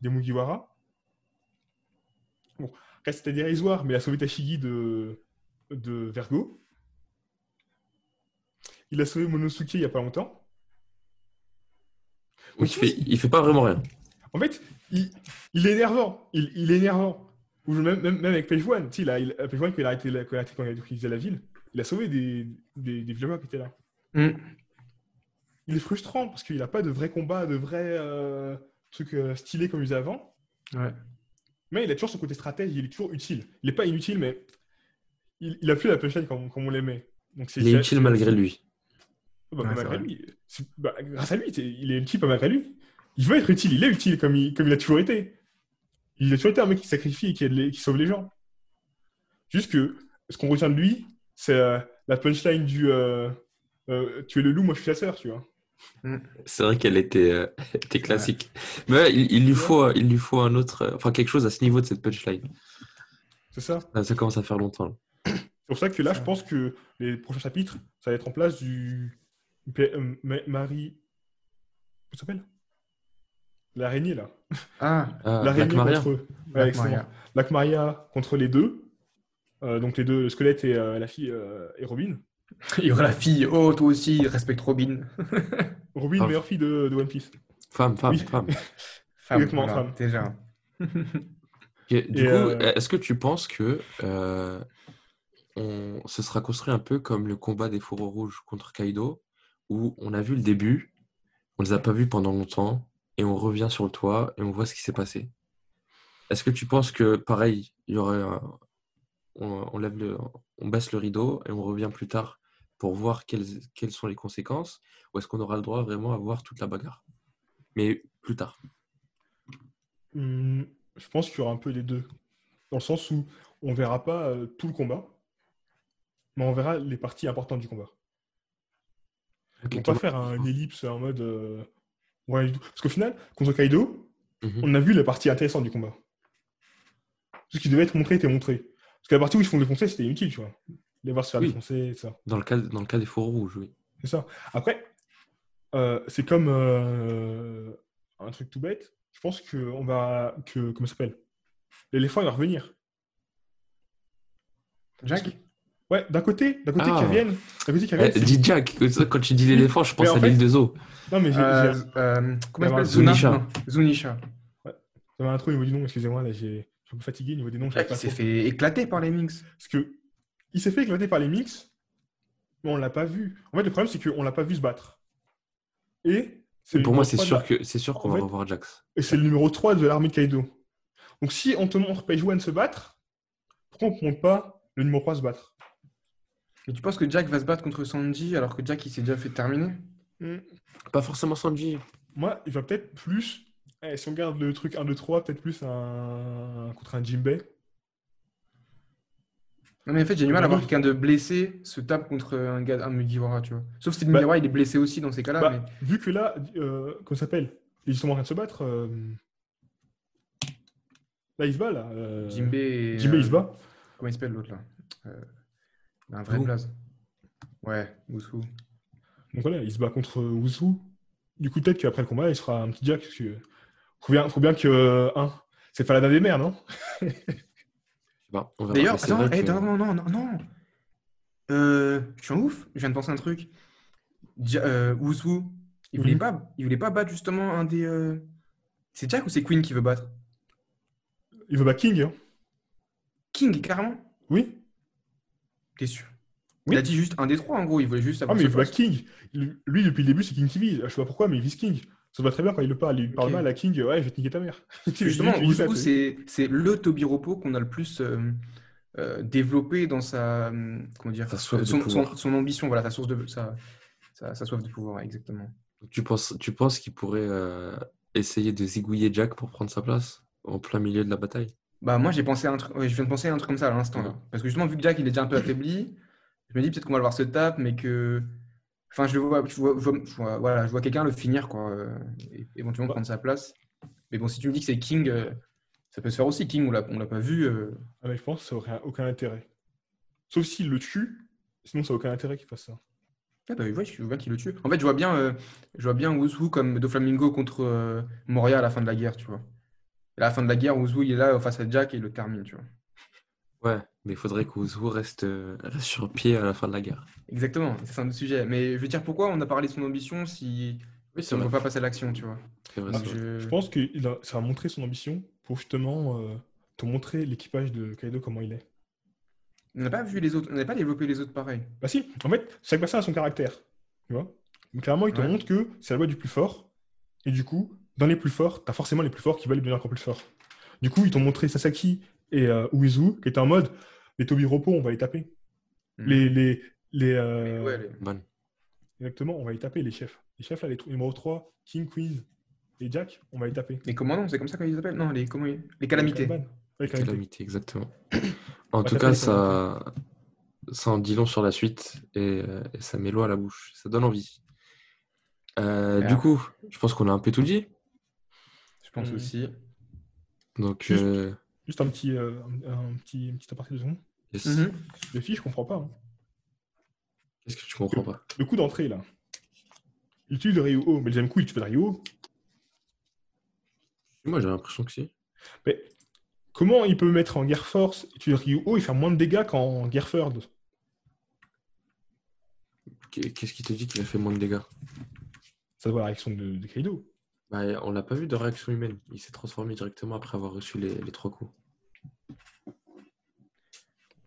des Mugiwara. Bon, après, c'était dérisoire, mais il a sauvé Tashigi de, de Vergo. Il a sauvé Monosuke il n'y a pas longtemps. Oui, il, fait, il fait pas vraiment rien. En fait, il, il est énervant. Il, il est énervant. Ou même, même, même avec Page One, tu sais, il a, il, Page One, quand il a arrêté, la- quand il a arrêté- quand il a utilisé la ville, il a sauvé des, des, des villageois qui étaient là. Mm. Il est frustrant parce qu'il n'a pas de vrai combat, de vrai euh, truc euh, stylé comme il faisait avant. Ouais. Mais il a toujours son côté stratège, il est toujours utile. Il n'est pas inutile, mais il, il a plus la punchline comme, comme on l'aimait. Donc c'est Il est utile malgré lui. Bah, Ouais, malgré lui. Bah, grâce à lui, il est utile pas malgré lui. Il veut être utile, il est utile comme il, comme il a toujours été. Il a toujours été un mec qui sacrifie et qui, aide les- qui sauve les gens. Juste que ce qu'on retient de lui, c'est euh, la punchline du euh, euh, Tu es le loup, moi je suis la sœur, tu vois. C'est vrai qu'elle était, euh, était classique. Mais il, il lui faut, il lui faut un autre, euh, enfin quelque chose à ce niveau de cette punchline. C'est ça. Ça commence à faire longtemps. C'est pour ça que là, je pense que les prochains chapitres, ça va être en place du. Euh, Ma- Marie. Comment ça s'appelle? L'araignée, là. Ah, Ah, L'araignée contre. Ouais, excellent. Maria. Black Maria contre les deux. Euh, donc les deux, le squelette et euh, la fille euh, et Robin. Il y aura la fille. Oh, toi aussi, respecte Robin. Robin, Ah. meilleure fille de, de One Piece. Femme, femme, Oui. femme. Femme, Exactement, voilà, femme. déjà. Du Et, coup, euh, est-ce que tu penses que euh, on, ce sera construit un peu comme le combat des fourreaux rouges contre Kaido, où on a vu le début, on les a pas vus pendant longtemps, et on revient sur le toit et on voit ce qui s'est passé. Est-ce que tu penses que pareil, il y aurait on, lève le, on baisse le rideau et on revient plus tard pour voir quelles, sont les conséquences, ou est-ce qu'on aura le droit vraiment à voir toute la bagarre, mais plus tard? Hum, je pense qu'il y aura un peu des deux. Dans le sens où on verra pas euh, tout le combat, mais on verra les parties importantes du combat. Ok, On pas faire un ellipse en mode. euh, ouais, du tout. Parce qu'au final, contre Kaido, Mhm. on a vu la partie intéressante du combat. Tout ce qui devait être montré était montré. Parce que la partie où ils se font défoncer, c'était inutile, tu vois. Les voir se faire Oui. défoncer, et ça. Dans le cas, dans le cas des fourreaux rouges, oui. C'est ça. Après, euh, c'est comme euh, un truc tout bête. Je pense que on va. Que, comment ça s'appelle? L'éléphant, il va revenir. Jack? Ouais, d'un côté, d'un côté Ah. qu'ils reviennent. D'un côté Eh, dis Jack, quand tu dis l'éléphant, je pense à fait- l'île de Zo. Non, mais j'ai. euh, euh, Comment Zunisha. s'appelle Zunisha. Zunisha. J'avais un trou au niveau du nom, excusez-moi, là, j'ai- je suis un peu fatigué au niveau des noms. Jack, il s'est fait éclater par les Minx. Parce que il s'est fait éclater par les mix, mais on l'a pas vu. En fait, le problème, c'est qu'on l'a pas vu se battre. Et Pour moi, c'est 3 de sûr la- que c'est sûr qu'on va fait- revoir Jax. Et c'est le numéro 3 de l'armée de Kaido. Donc si on te montre Page One se battre, pourquoi on ne montre pas le numéro 3 se battre? Et tu penses que Jack va se battre contre Sanji alors que Jack il s'est déjà fait terminer? Pas forcément Sanji. Moi, il va peut-être plus. eh, si on garde le truc 1, 2, 3, peut-être plus un contre un Jimbei. Non, mais en fait, j'ai du mal à voir quelqu'un de blessé se tape contre un gars, un Mugiwara, tu vois. Sauf si le Bah- Mugiwara, il est blessé aussi dans ces cas-là. Bah, mais... Vu que là, euh, comment ça s'appelle? Il est justement en train de se battre. euh, Là, il se bat, là. euh, Jinbe et. Jinbe, il euh, se bat. Comment il s'appelle l'autre là? Euh, Un vrai blaze. Ouais, Usu. Donc voilà, il se bat contre euh, Wusu. Du coup, peut-être qu'après le combat, il sera un petit Jack. Parce que... faut, bien, faut bien que. euh, hein, c'est Falada des mers, non? Bah, on verra. D'ailleurs, attends, hey, que- non, non, non, non, non. Euh, je suis en ouf, je viens de penser à un truc. Ja- euh, il voulait Mhm. pas, il voulait pas battre justement un des. euh, C'est Jack ou c'est Queen qui veut battre? Il veut battre King, hein King, carrément Oui T'es sûr? Oui. Il a dit juste un des trois en gros, il voulait juste Ah, avoir mais ce il veut battre poste. King. Lui, depuis le début, c'est King qui vise. Je sais pas pourquoi, mais il vise King. Ça se voit très bien quand il le parle. Il parle mal à King. Ouais, je vais te niquer ta mère. Justement, tu sais. c'est c'est le Tobiropo qu'on a le plus euh, euh, développé dans sa. euh, Comment dire Sa soif de son, son- pouvoir. son ambition, voilà, sa source de. Sa, sa, sa soif de pouvoir, exactement. Tu penses, tu penses qu'il pourrait euh, essayer de zigouiller Jack pour prendre sa place en plein milieu de la bataille? Bah, moi, j'ai pensé à un truc, ouais, je viens de penser à un truc comme ça à l'instant, là. Parce que justement, vu que Jack, il est déjà un peu affaibli, je me dis peut-être qu'on va le voir se tape, mais que. Enfin, je le vois, je vois, je vois- je vois- voilà, je vois quelqu'un le finir, quoi, euh, et éventuellement Bah. prendre sa place. Mais bon, si tu me dis que c'est King, euh, ça peut se faire aussi. King, on l'a on l'a pas vu. euh, Ah, mais je pense que ça aurait aucun intérêt. Sauf s'il le tue. Sinon, ça n'a aucun intérêt qu'il fasse ça. Ah bah, ouais, je vois qu'il le tue. En fait, je vois bien, euh, je vois bien Wuzu comme Doflamingo contre euh, Moria à la fin de la guerre, tu vois. Et à la fin de la guerre, Wuzu, il est là face à Jack et il le termine, tu vois. Ouais, mais il faudrait qu'Ozu reste, euh, reste sur pied à la fin de la guerre. Exactement, c'est un autre sujet. Mais je veux dire, pourquoi on a parlé de son ambition si, Oui, si on ne veut pas passer à l'action, tu vois? C'est vrai, Donc, je- Je pense que a- ça va montrer son ambition pour justement euh, te montrer l'équipage de Kaido comment il est. On n'a pas vu les autres, on n'a pas développé les autres pareil. Bah si, en fait, chaque personne a son caractère. Tu vois? Donc, Clairement, il te Ouais. montre que c'est la loi du plus fort. Et du coup, dans les plus forts, t'as forcément les plus forts qui veulent devenir encore plus forts. Du coup, ils t'ont montré Sasaki et euh, Uezu qui étaient en mode les Tobiropo, on va les taper. Mhm. Les, les, les, euh, Ouais, les- Bonne. Exactement, on va les taper, les chefs. Les chefs, là, les numéro 3, King, Queen et Jack, on va les taper. Les commandants, c'est comme ça qu'ils les appellent? Non, les, comment les calamités. Kalban. Ouais, calamité. Calamité, exactement. En tout cas, les ça, ça en dit long sur la suite et, euh, et ça met l'eau à la bouche. Ça donne envie. Euh, du coup, je pense qu'on a un peu tout dit. Je pense Mhm. aussi. Donc, Juste- euh, Juste un petit, euh, un, un petit, un petit aparté de secondes. yes. Mhm. Les filles, je comprends pas. hein. qu'est-ce que tu comprends pas? Le coup d'entrée, là. Il tue de Ryuho, mais le deuxième coup, il tue de Ryuho. Moi, j'ai l'impression que si. Mais comment il peut mettre en guerre force et tuer Ryuho et faire moins de dégâts qu'en guerre third Qu'est- Qu'est-ce qui te dit qu'il a fait moins de dégâts? Ça doit la réaction de, de Kaido. Bah, on n'a pas vu de réaction humaine. Il s'est transformé directement après avoir reçu les, les trois coups.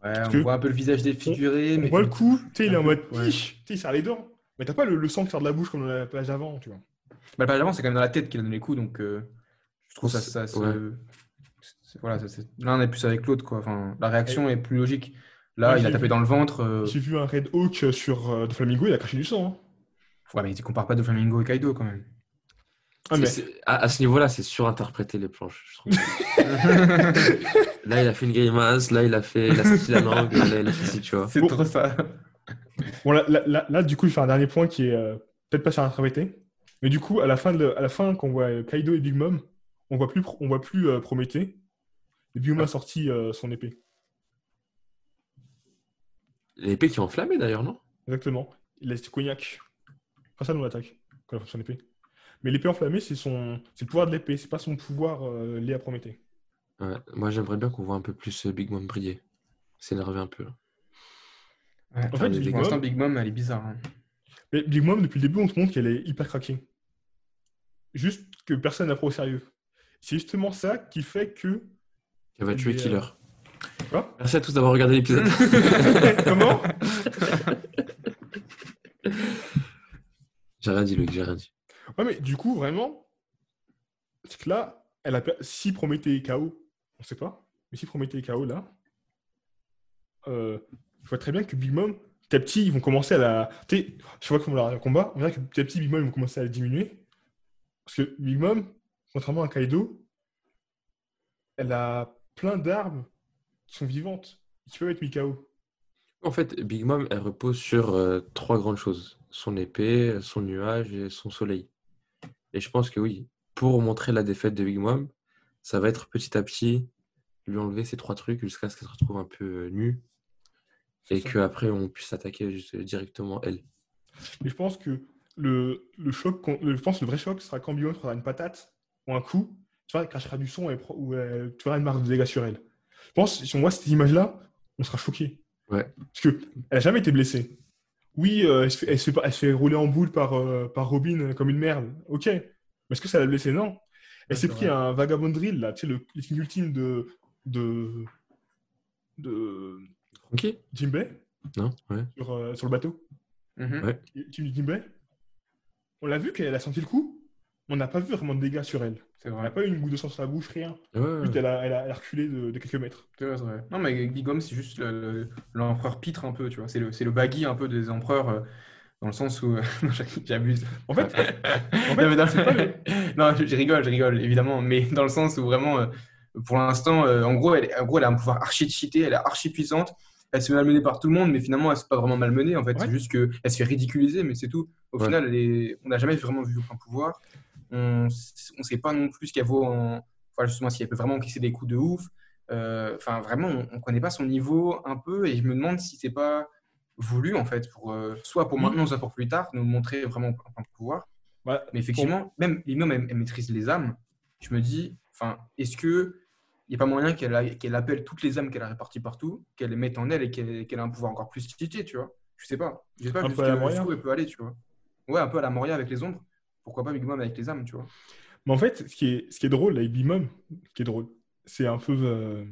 Ouais, on que- voit un peu le visage défiguré. On mais... voit le coup, tu sais, il est en mode Ouais. Ish Tu sais, il serre les dents. Mais t'as pas le, le sang qui sort de la bouche comme dans la plage avant, tu vois. Bah, le page avant, c'est quand même dans la tête qu'il a donné les coups, donc euh, je trouve ça, ouais. Voilà, ça, c'est- l'un est plus avec l'autre, quoi. Enfin, la réaction est plus logique. Là, Ouais, il a tapé vu. dans le ventre. euh, J'ai vu un Red Hawk sur euh, de Flamingo, il a craché du sang. hein. Ouais, mais tu compares pas de Flamingo et Kaido quand même. Ah, mais À, à ce niveau-là, c'est surinterpréter les planches. je trouve. là, il a fait une grimace, là, il a fait il a sorti la langue, là, il a fait ci, tu vois. c'est Bon. trop ça. Bon, là, là- là- là, du coup, je fais un dernier point qui est euh, peut-être pas sur interprété. Mais du coup, à la fin, de, à la fin quand on voit euh, Kaido et Big Mom, on voit plus, on voit plus euh, Prométhée. Et Big Mom a sorti euh, son épée. L'épée qui est enflammée d'ailleurs, non? Exactement. Il laisse du cognac. Pas ça dans l'attaque, quand il a son épée. Mais l'épée enflammée, c'est son, c'est le pouvoir de l'épée, c'est pas son pouvoir euh, lié à Prométhée. Ouais, moi, j'aimerais bien qu'on voit un peu plus euh, Big Mom briller. S'énerver un peu. Ouais, En fait, Big pour l'instant, Mom, Big Mom, elle est bizarre. hein. mais Big Mom, depuis le début, on te montre qu'elle est hyper craquée. Juste que personne n'a pris au sérieux. C'est justement ça qui fait que. Elle va Elle tuer est, Killer. Quoi? Merci à tous d'avoir regardé l'épisode. Comment? J'ai rien dit, Luc, j'ai rien dit. Ouais, mais du coup, vraiment, c'est que là, elle a si Prométhée est KO, on sait pas, mais si Prométhée est KO là, euh, je vois très bien que Big Mom, petit à petit, ils vont commencer à la. Tu je vois combat, on verra que petit à petit, Big Mom, ils vont commencer à la diminuer. Parce que Big Mom, contrairement à Kaido, elle a plein d'armes qui sont vivantes. qui peut mettre Mikao. En fait, Big Mom, elle repose sur euh, trois grandes choses. Son épée, son nuage et son soleil. Et je pense que oui, pour montrer la défaite de Big Mom, ça va être petit à petit lui enlever ces trois trucs jusqu'à ce qu'elle se retrouve un peu euh, nue et qu'après on puisse attaquer juste directement elle. Mais je pense que le, le choc, le- je pense que le vrai choc sera quand Big Mom prendra une patate ou un coup, tu vois, elle crachera du son et ou elle- tu verras une marque de dégâts sur elle. Je pense, si on voit cette image-là, on sera choqué. Ouais. Parce qu'elle n'a jamais été blessée. Oui, euh, elle, se fait, elle, se fait, pas- elle se fait rouler en boule par, euh, par Robin euh, comme une merde. Ok. Mais est-ce que ça l'a blessée Non. Elle Ouais, s'est c'est pris un vagabond drill, là, tu sais, le, signe ultime de, de, de Tranquille Jimbei Non Ouais. sur, euh, sur le bateau. Mhm. Ouais. Le team du Jimbei. On l'a vu qu'elle a senti le coup? On n'a pas vu vraiment de dégâts sur elle. C'est Elle n'a vrai. pas eu une goutte de sang sur la bouche, rien. Ouais, ouais, elle a, elle a, elle a reculé de, de quelques mètres. C'est vrai, c'est vrai. Non, mais Big Mom, c'est juste le- le- l'empereur pitre un peu, tu vois. C'est le, c'est le baggy un peu des empereurs, euh, dans le sens où. Non, J'abuse. En fait, Non, dans- pas le- non, je, je rigole, je rigole, évidemment, mais dans le sens où vraiment, euh, pour l'instant, euh, en gros, elle, en gros, elle a un pouvoir archi cheaté, elle est archi puissante, elle se fait malmener par tout le monde, mais finalement, elle se fait pas vraiment malmener, en fait, Ouais. c'est juste qu'elle se fait ridiculiser, mais c'est tout. Au Ouais. final, elle est- on n'a jamais vraiment vu aucun pouvoir, on ne sait pas non plus ce qu'elle vaut en. Enfin, justement, si elle peut vraiment encaisser des coups de ouf. Euh, Enfin, vraiment, on ne connaît pas son niveau un peu, et je me demande si c'est pas voulu, en fait, pour, euh, soit pour Oui. maintenant, soit pour plus tard, nous montrer vraiment un pouvoir. Bah, Mais effectivement, même Lino, elle, elle maîtrise les âmes. Je me dis, enfin, est-ce que il n'y a pas moyen qu'elle appelle toutes les âmes qu'elle a réparties partout, qu'elle les mette en elle et qu'elle qu'elle a un pouvoir encore plus stitché, tu vois? Je sais pas. Je sais pas jusqu'où elle peut aller, tu vois. Ouais, un peu à la Moria avec les ombres. Pourquoi pas Big Mom avec les âmes, tu vois Mais en fait, ce qui est, ce qui est drôle avec Big Mom, ce qui est drôle, c'est un peu. euh,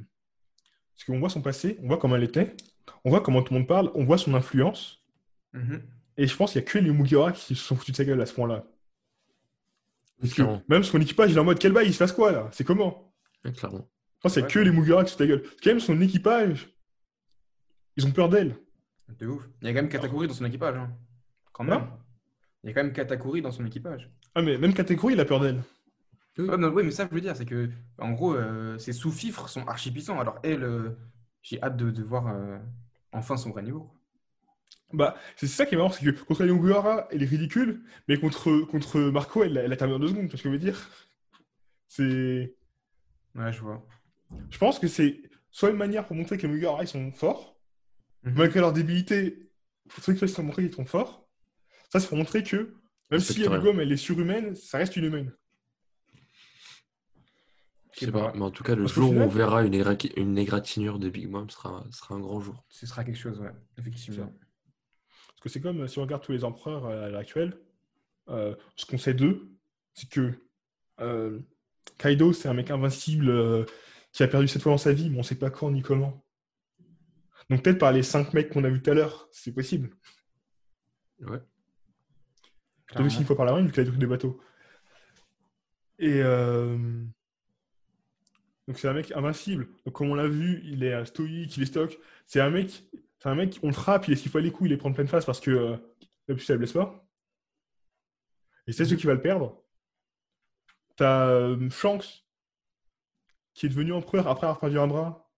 Parce qu'on voit son passé, on voit comment elle était, on voit comment tout le monde parle, on voit son influence. Mhm. Et je pense qu'il n'y a que les Mugiwara qui se sont foutus de sa gueule à ce point-là. Parce que Clairement. même son équipage, il est en mode quel bail, il se passe quoi là? C'est comment? Ouais, clairement. Je pense qu'il n'y a Ouais. que les Mugiwara qui se foutent de la gueule. Que même son équipage, ils ont peur d'elle. De ouf. Il y a quand même Katakuri dans son équipage. hein. Quand même. Il y a quand même Katakuri dans son équipage. Ah, mais même Kategori, il a peur d'elle. Non, ouais, mais ça, je veux dire, c'est que, en gros, euh, ses sous-fifres sont archi puissants. Alors, elle, euh, j'ai hâte de, de voir euh, enfin son vrai niveau. Bah, c'est ça qui est marrant, c'est que contre les Mugiwara, elle est ridicule, mais contre, contre Marco, elle, elle a terminé en deux secondes, tu vois ce que je veux dire? C'est. Ouais, je vois. Je pense que c'est soit une manière pour montrer que les Mugiwara, ils sont forts, Mhm. malgré leur débilité, truc fait pour montrer qu'ils sont forts. Ça, c'est pour montrer que, même si. Gomme, elle est surhumaine, ça reste une humaine. Je sais pas. Mais en tout cas, le Parce jour où on verra une, égra- une égratignure de Big Mom sera, sera un grand jour. Ce sera quelque chose, ouais, effectivement. Parce que c'est comme euh, si on regarde tous les empereurs euh, à l'heure actuelle, euh, ce qu'on sait d'eux, c'est que euh, Kaido, c'est un mec invincible euh, qui a perdu cette fois dans sa vie, mais on sait pas quand ni comment. Donc peut-être par les cinq mecs qu'on a vus tout à l'heure, c'est possible. Ouais. Peut-être aussi une fois par la main, vu qu'il a détruit des bateaux. Et euh, donc c'est un mec invincible. Donc comme on l'a vu, il est stoïque, il est stock. C'est un mec, c'est un mec, on le frappe, il esquive pas les coups, il les prend en pleine face parce que euh, la puce elle blesse pas. Et c'est ce qui va le perdre. T'as euh, Shanks qui est devenu empereur après avoir perdu un bras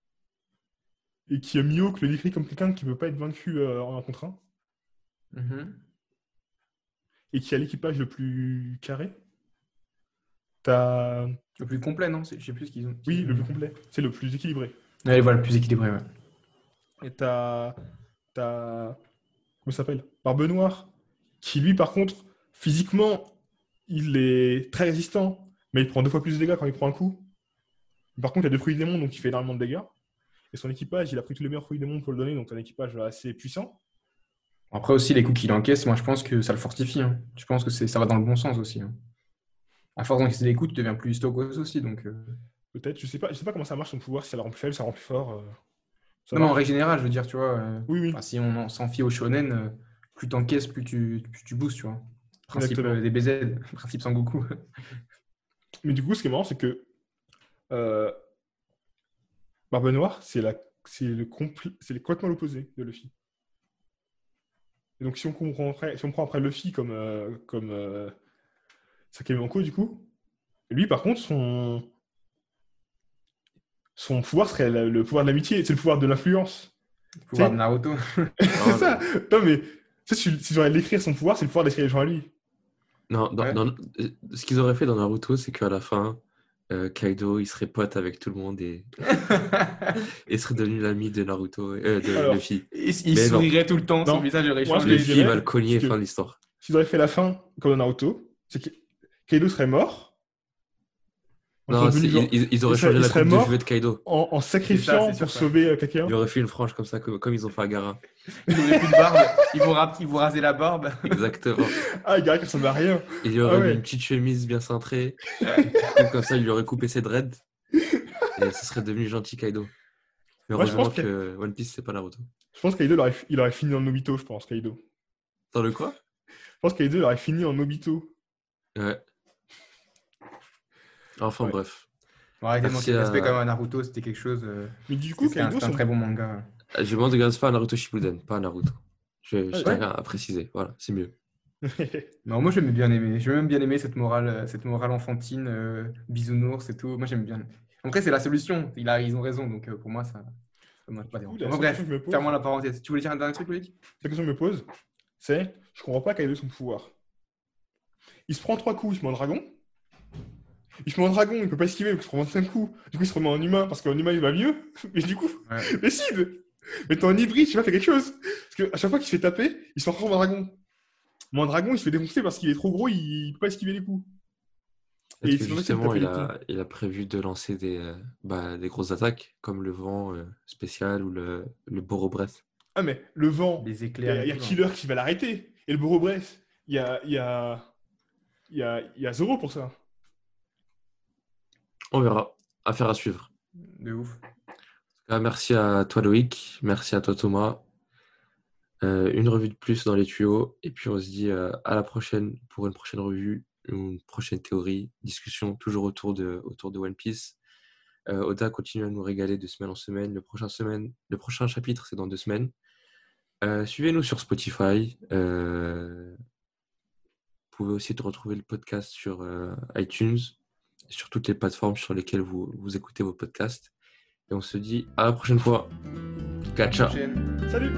et qui a Mihawk le décrit comme quelqu'un qui peut pas être vaincu euh, en un contre un Mhm. Et qui a l'équipage le plus carré? T'as Le plus complet, non? C'est- Je sais plus ce qu'ils ont. oui le plus complet, c'est le plus équilibré. Ouais, voilà, le plus équilibré, ouais. Et t'as. T'as. Comment ça s'appelle? Barbe Noire. Qui lui, par contre, physiquement, il est très résistant, mais il prend deux fois plus de dégâts quand il prend un coup. Par contre, il a deux fruits démons, donc il fait énormément de dégâts. Et son équipage, il a pris tous les meilleurs fruits démons pour le donner, donc un équipage assez puissant. Après aussi, les coups qu'il encaisse, moi je pense que ça le fortifie. hein. Je pense que ça va dans le bon sens aussi. hein. À force d'encaisser des coups, tu deviens plus stokos aussi. Donc, euh. Peut-être, je sais pas, je sais pas comment ça marche son pouvoir, si ça le rend plus faible, ça le rend plus fort. euh, ça Non, mais en règle générale, je veux dire, tu vois, euh, Oui, oui. si on en- s'en fie au shonen, plus t'encaisses, plus tu, plus tu boostes, tu vois. Principe des BZ, principe Sangoku. Mais du coup, ce qui est marrant, c'est que Barbe Noire, c'est la, c'est le compl- c'est complètement l'opposé de Luffy. Et donc, si on comprend après, si on prend après Luffy comme euh, comme euh, du coup, lui, par contre, son son pouvoir serait le, le pouvoir de l'amitié, c'est le pouvoir de l'influence. Le pouvoir de Naruto. C'est ça Non, mais tu sais, si, si j'aurais l'écrire son pouvoir, c'est le pouvoir d'attirer les gens à lui. Non, dans- Ouais. dans- ce qu'ils auraient fait dans Naruto, c'est qu'à la fin, euh, Kaido, il serait pote avec tout le monde et, et serait devenu l'ami de Naruto, euh, de Alors, Luffy. il il Mais non. sourirait tout le temps, son visage aurait changé. Luffy va le cogner fin de l'histoire. S'ils auraient fait la fin comme dans Naruto, c'est que Kaido serait mort. Non, ils, ils- ils auraient changé la coupe de cheveux de Kaido. en, sacrifiant ça, pour ça. sauver euh, quelqu'un. Il aurait fait une frange comme ça, comme, comme ils ont fait à Gara. Il aurait plus de barbe. Ils vont, rap- ils vont raser la barbe. Exactement. Ah, Gary, ça ressemble à rien. Il lui aurait Ah mis ouais. une petite chemise bien cintrée. Comme- comme ça, il lui aurait coupé ses dreads. Et ce serait devenu gentil Kaido. Mais Moi, je heureusement pense que- que One Piece, c'est pas Naruto. Je pense que Kaido, il aurait, il aurait fini en Nobito, je pense, Kaido. Dans le quoi? Je pense que Kaido, il aurait fini en Nobito. Ouais. Enfin Ouais. bref. De Merci manquer de respect à- quand même à Naruto, c'était quelque chose. euh, Mais du coup, C'était un, très bon manga. Je demande de grâce pas à Naruto Shippuden, pas à Naruto. Je, je Ah, tiens à préciser. Voilà, c'est mieux. Non, moi j'aime bien aimer. J'ai même bien aimé cette morale, euh, cette morale enfantine, euh, bisounours et tout. Moi j'aime bien. Après, c'est la solution. Il a, ils ont raison. Donc euh, pour moi, ça. ça m'a pas dérangé. la Enfin, seule bref, question que je me pose- fermons la parenthèse. Tu voulais dire un dernier truc, Loïc? La question que je me pose, c'est je comprends pas Kaido son pouvoir. Il se prend trois coups, il se met en dragon. Il se met en dragon, il peut pas esquiver, il se prend 25 coups. Du coup, il se remet en humain parce qu'en humain, il va mieux. Mais du coup, Ouais. décide Mais t'es en hybride, tu vas faire quelque chose. Parce qu'à chaque fois qu'il se fait taper, il se transforme en dragon. Mais en dragon, il se fait défoncer parce qu'il est trop gros, il peut pas esquiver les coups. Et que justement, il a, il a prévu de lancer des, euh, bah, des grosses attaques, comme le vent euh, spécial ou le, le Boro-Breath. Ah, mais le vent, Les il y éclairs. a, il y hein. Killer qui va l'arrêter. Et le Boro-Bref, il y a, il y, a, il y, a, il y a Zoro pour ça. On verra. Affaire à suivre. De ouf. Merci à toi Loïc, merci à toi Thomas. Euh, une revue de plus dans les tuyaux et puis on se dit euh, à la prochaine pour une prochaine revue, une prochaine théorie, discussion toujours autour de, autour de One Piece. Euh, Oda continue à nous régaler de semaine en semaine. Le prochain, semaine, le prochain chapitre c'est dans deux semaines. Suivez-nous sur Spotify. Vous pouvez aussi retrouver le podcast sur iTunes sur toutes les plateformes sur lesquelles vous, vous écoutez vos podcasts. Et on se dit à la prochaine fois. Ciao, ciao. Salut.